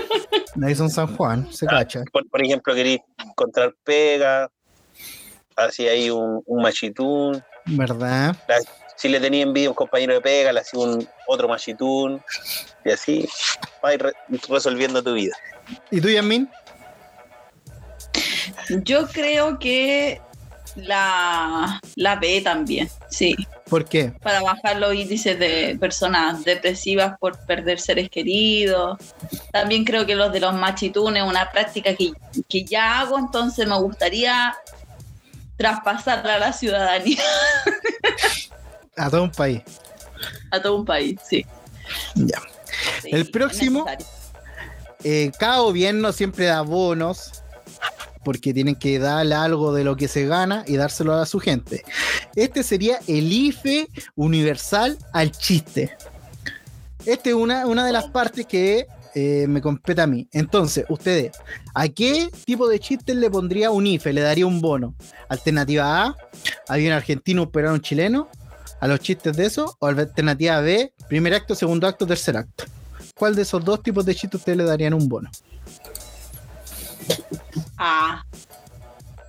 [LAUGHS] Ahí son San Juan, se Ah. cacha. Por, por ejemplo, queréis encontrar pega, así hay un, un machitún. ¿Verdad? Si le tenía envidia a un compañero de pega, le hacía un otro machitún. Y así vas a ir re- resolviendo tu vida. ¿Y tú, Yasmin? Yo creo que la, la B también, sí. ¿Por qué? Para bajar los índices de personas depresivas por perder seres queridos. También creo que los de los machitunes es una práctica que, que ya hago, entonces me gustaría traspasarla a la ciudadanía, [LAUGHS] A todo un país. a todo un país, sí. Ya. Sí, El próximo-. Eh, cada gobierno siempre da bonos porque tienen que darle algo de lo que se gana y dárselo a su gente. Este sería el IFE universal al chiste. Esta es una, una de las partes que eh, me compete a mí. Entonces, ustedes, ¿a qué tipo de chistes le pondría un IFE? ¿Le daría un bono? Alternativa A, había un argentino, un peruano, un chileno, a los chistes de eso. O alternativa B, primer acto, segundo acto, tercer acto. ¿Cuál de esos dos tipos de chistes ustedes le darían un bono? Ah,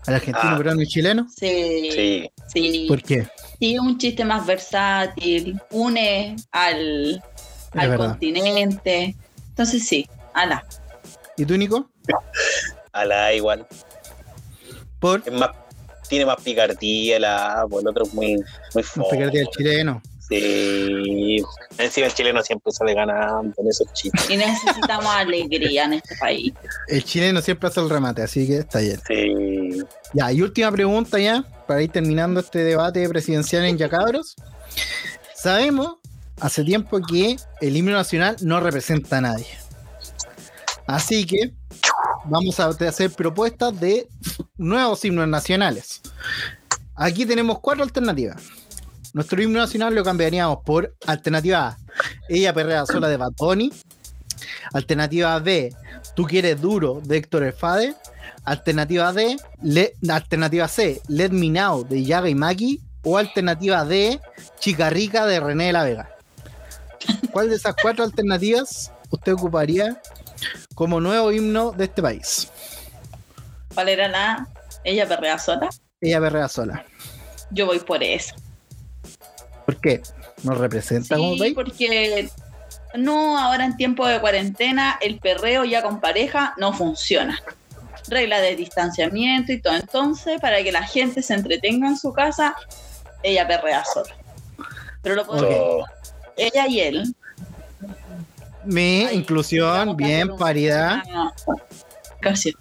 ¿Al argentino, Ah. peruano y chileno? sí. Sí, Sí. ¿Por qué? Sí, un chiste más versátil, une al, al continente. Entonces sí, ala. ¿Y tú, Nico? a la igual. Por Es más, tiene más picardía la pues el otro es muy, muy fome. picardía del chileno. Sí. Encima el chileno siempre sale ganando en esos chistes. Y necesitamos alegría en este país. El chileno siempre hace el remate, así que está bien. Sí. Ya, y última pregunta ya, para ir terminando este debate presidencial en Yacabros. Sabemos hace tiempo que el himno nacional no representa a nadie. Así que vamos a hacer propuestas de nuevos himnos nacionales. Aquí tenemos cuatro alternativas. Nuestro himno nacional lo cambiaríamos por alternativa A, Ella perrea sola de Bad Bunny. Alternativa B, Tú quieres duro de Héctor El Fade. Alternativa D, Le- alternativa C, Let Me Now de Yaga y Maki. O alternativa D, Chica Rica de René de la Vega. ¿Cuál de esas cuatro alternativas usted ocuparía como nuevo himno de este país? ¿Cuál era la? Ella perrea sola. Ella perrea sola. Yo voy por eso. ¿Por qué? ¿Nos representa como Sí, país? porque no, ahora en tiempo de cuarentena, el perreo ya con pareja no funciona. Regla de distanciamiento y todo. Entonces, para que la gente se entretenga en su casa, ella perrea sola. Pero lo podemos Oh, ella y él. Mi inclusión, bien, paridad. Casi.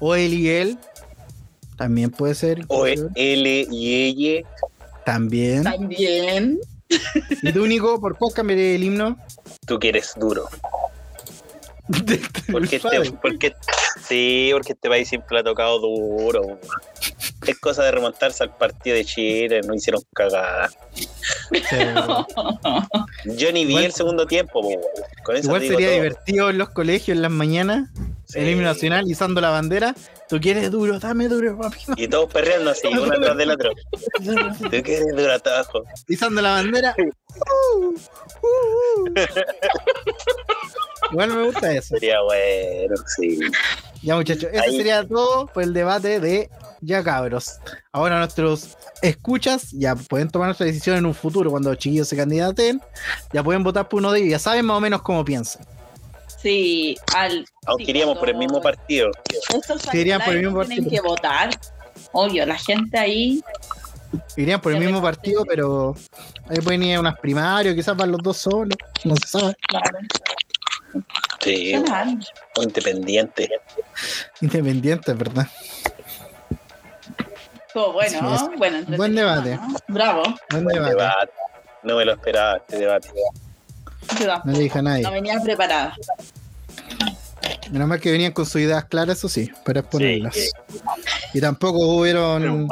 O él y él. También puede ser. O inclusión. L y ella. También. También. ¿Y tú, Nico, por qué cambiaré el himno? Tú que eres duro. Porque este, porque, sí, porque este país siempre le ha tocado duro. Es cosa de remontarse al partido de Chile, no hicieron cagada. Sí, [LAUGHS] Yo ni vi Igual- el segundo tiempo, con eso Igual sería todo. divertido en los colegios en las mañanas, Sí. el himno nacional, izando la bandera. Tú quieres duro, dame duro, papi. Y todos perreando así, [LAUGHS] uno atrás del otro. Tú que eres duro atajo. Izando la bandera. Uh, uh, uh. Igual me gusta eso. Sería bueno, sí. Ya, muchachos, eso Ahí. sería todo por el debate de Ya Cabros. Ahora nuestros escuchas ya pueden tomar nuestra decisión en un futuro cuando los chiquillos se candidaten. Ya pueden votar por uno de ellos. Ya saben más o menos cómo piensan. Sí, al. Aunque sí, iríamos por el mismo partido. estos irían por el mismo tienen partido. que votar. Obvio, la gente ahí. Irían por el mismo partido, pero ahí pueden ir a unas primarias, quizás van los dos solos. No se sabe. Claro, Sí, o independiente. Independientes, ¿verdad? Estuvo bueno, Sí, ¿no? bueno, buen debate. ¿no? Bravo. Buen Buen debate. debate. No me lo esperaba este debate. Yo tampoco. No le dije a nadie. No venía preparada. Menos mal que venían con sus ideas claras, eso sí, para exponerlas. Sí. Y tampoco hubieron.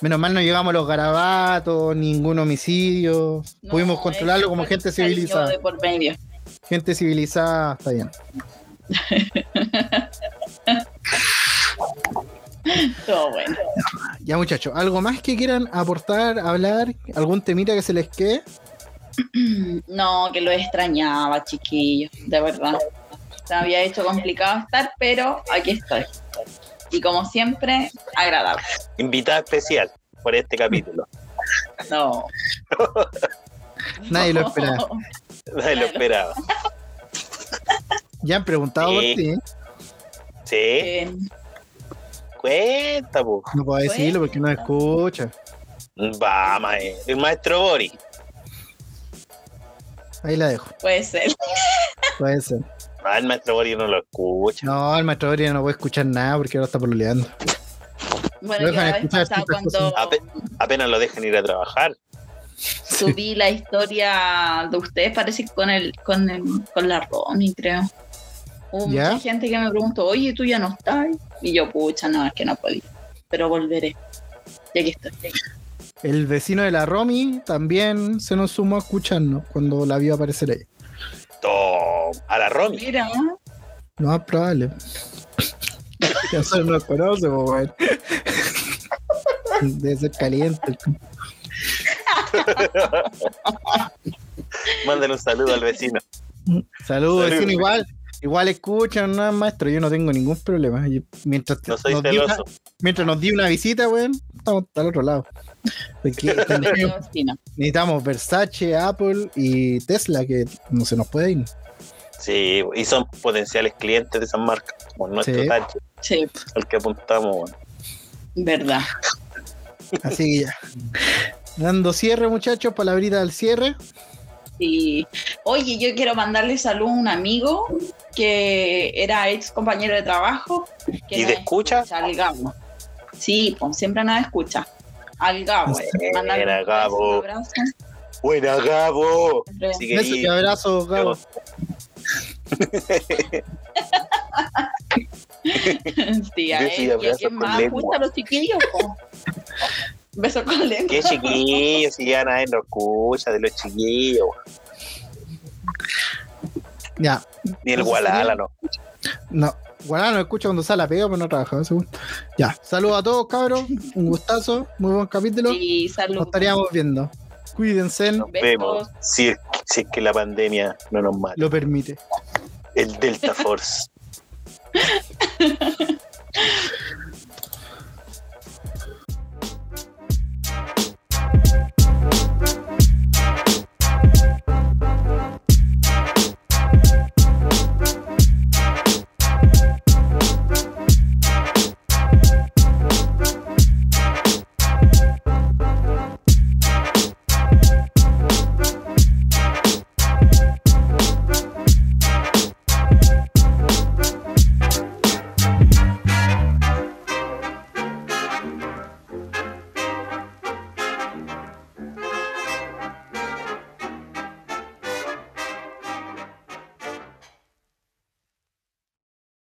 Menos mal no llegamos a los garabatos, ningún homicidio. No, Pudimos controlarlo es como gente civilizada. De por medio. Gente civilizada, está bien. [LAUGHS] Estuvo bueno. Ya, muchachos, ¿algo más que quieran aportar, hablar? ¿Algún temita que se les quede? [CLEARS THROAT] No, que lo extrañaba, chiquillos, de verdad. Se me había hecho complicado estar, pero aquí estoy. Y como siempre, agradable. Invitada especial por este capítulo. [LAUGHS] [LAUGHS] No. Nadie lo esperaba. Nadie lo esperaba. Ya han preguntado por ti, ¿eh? Sí, Eh, cuenta, po. No puedo decirlo porque no escucha. Va, mae. El maestro Boris. Ahí la dejo. puede ser. Puede ser. Ah, el maestro Boris no lo escucha. No, el maestro Doria no puede escuchar nada porque ahora está pololeando. Bueno, No yo la vez pasada cuando Ape- Apenas lo dejan ir a trabajar. subí la historia de ustedes, parece que con el, con el, con la Romy, creo. Hubo ¿Ya? mucha gente que me preguntó, oye, tú ya no estás. Y yo, pucha, no, es que no podía. Pero volveré. Ya que estoy. El vecino de la Romy también se nos sumó a escucharnos cuando la vio aparecer ahí. Tom, a la Romy. Mira, No es probable. [LAUGHS] Ya se nos conoce, weón. Debe ser caliente. [LAUGHS] Mándale un saludo al vecino. Saludos, Saludos. vecino. Igual, igual escuchan, no, maestro. Yo no tengo ningún problema. Yo- mientras, No soy nos di una, celoso. mientras nos di una visita, weón, estamos al otro lado. Porque [LAUGHS] necesitamos Versace, Apple y Tesla, que no se nos puede ir. Sí, y son potenciales clientes de esas marcas. Como nuestro Sí. tacho, Sí, al que apuntamos. bueno. verdad. Así que ya. Dando cierre, muchachos, palabrita al cierre. Sí. Oye, yo quiero mandarle salud a un amigo que era ex compañero de trabajo. Que ¿Y te escucha? Al Gabo. Sí, pues siempre nada escucha. Al Gabo. Un Buena, Gabo. abrazo. Buena, Gabo. Sí, Besos y abrazos, Gabo. [LAUGHS] Sí, a Beso y él. ¿Y a abrazo quién con más escucha a los chiquillos? po? Beso con lengua. Qué chiquillos, si ya nadie lo escucha de los chiquillos. Ya. Ni el Gualala, no. No. Guará no escucha cuando sale a pega, pero no trabaja, según. Ya. Saludos a todos, cabros. Un gustazo. Muy buen capítulo. Y Nos salud. estaríamos viendo. Cuídense, Nos vemos. Si, si es que la pandemia no nos mata. lo permite. El Delta Force. [LAUGHS]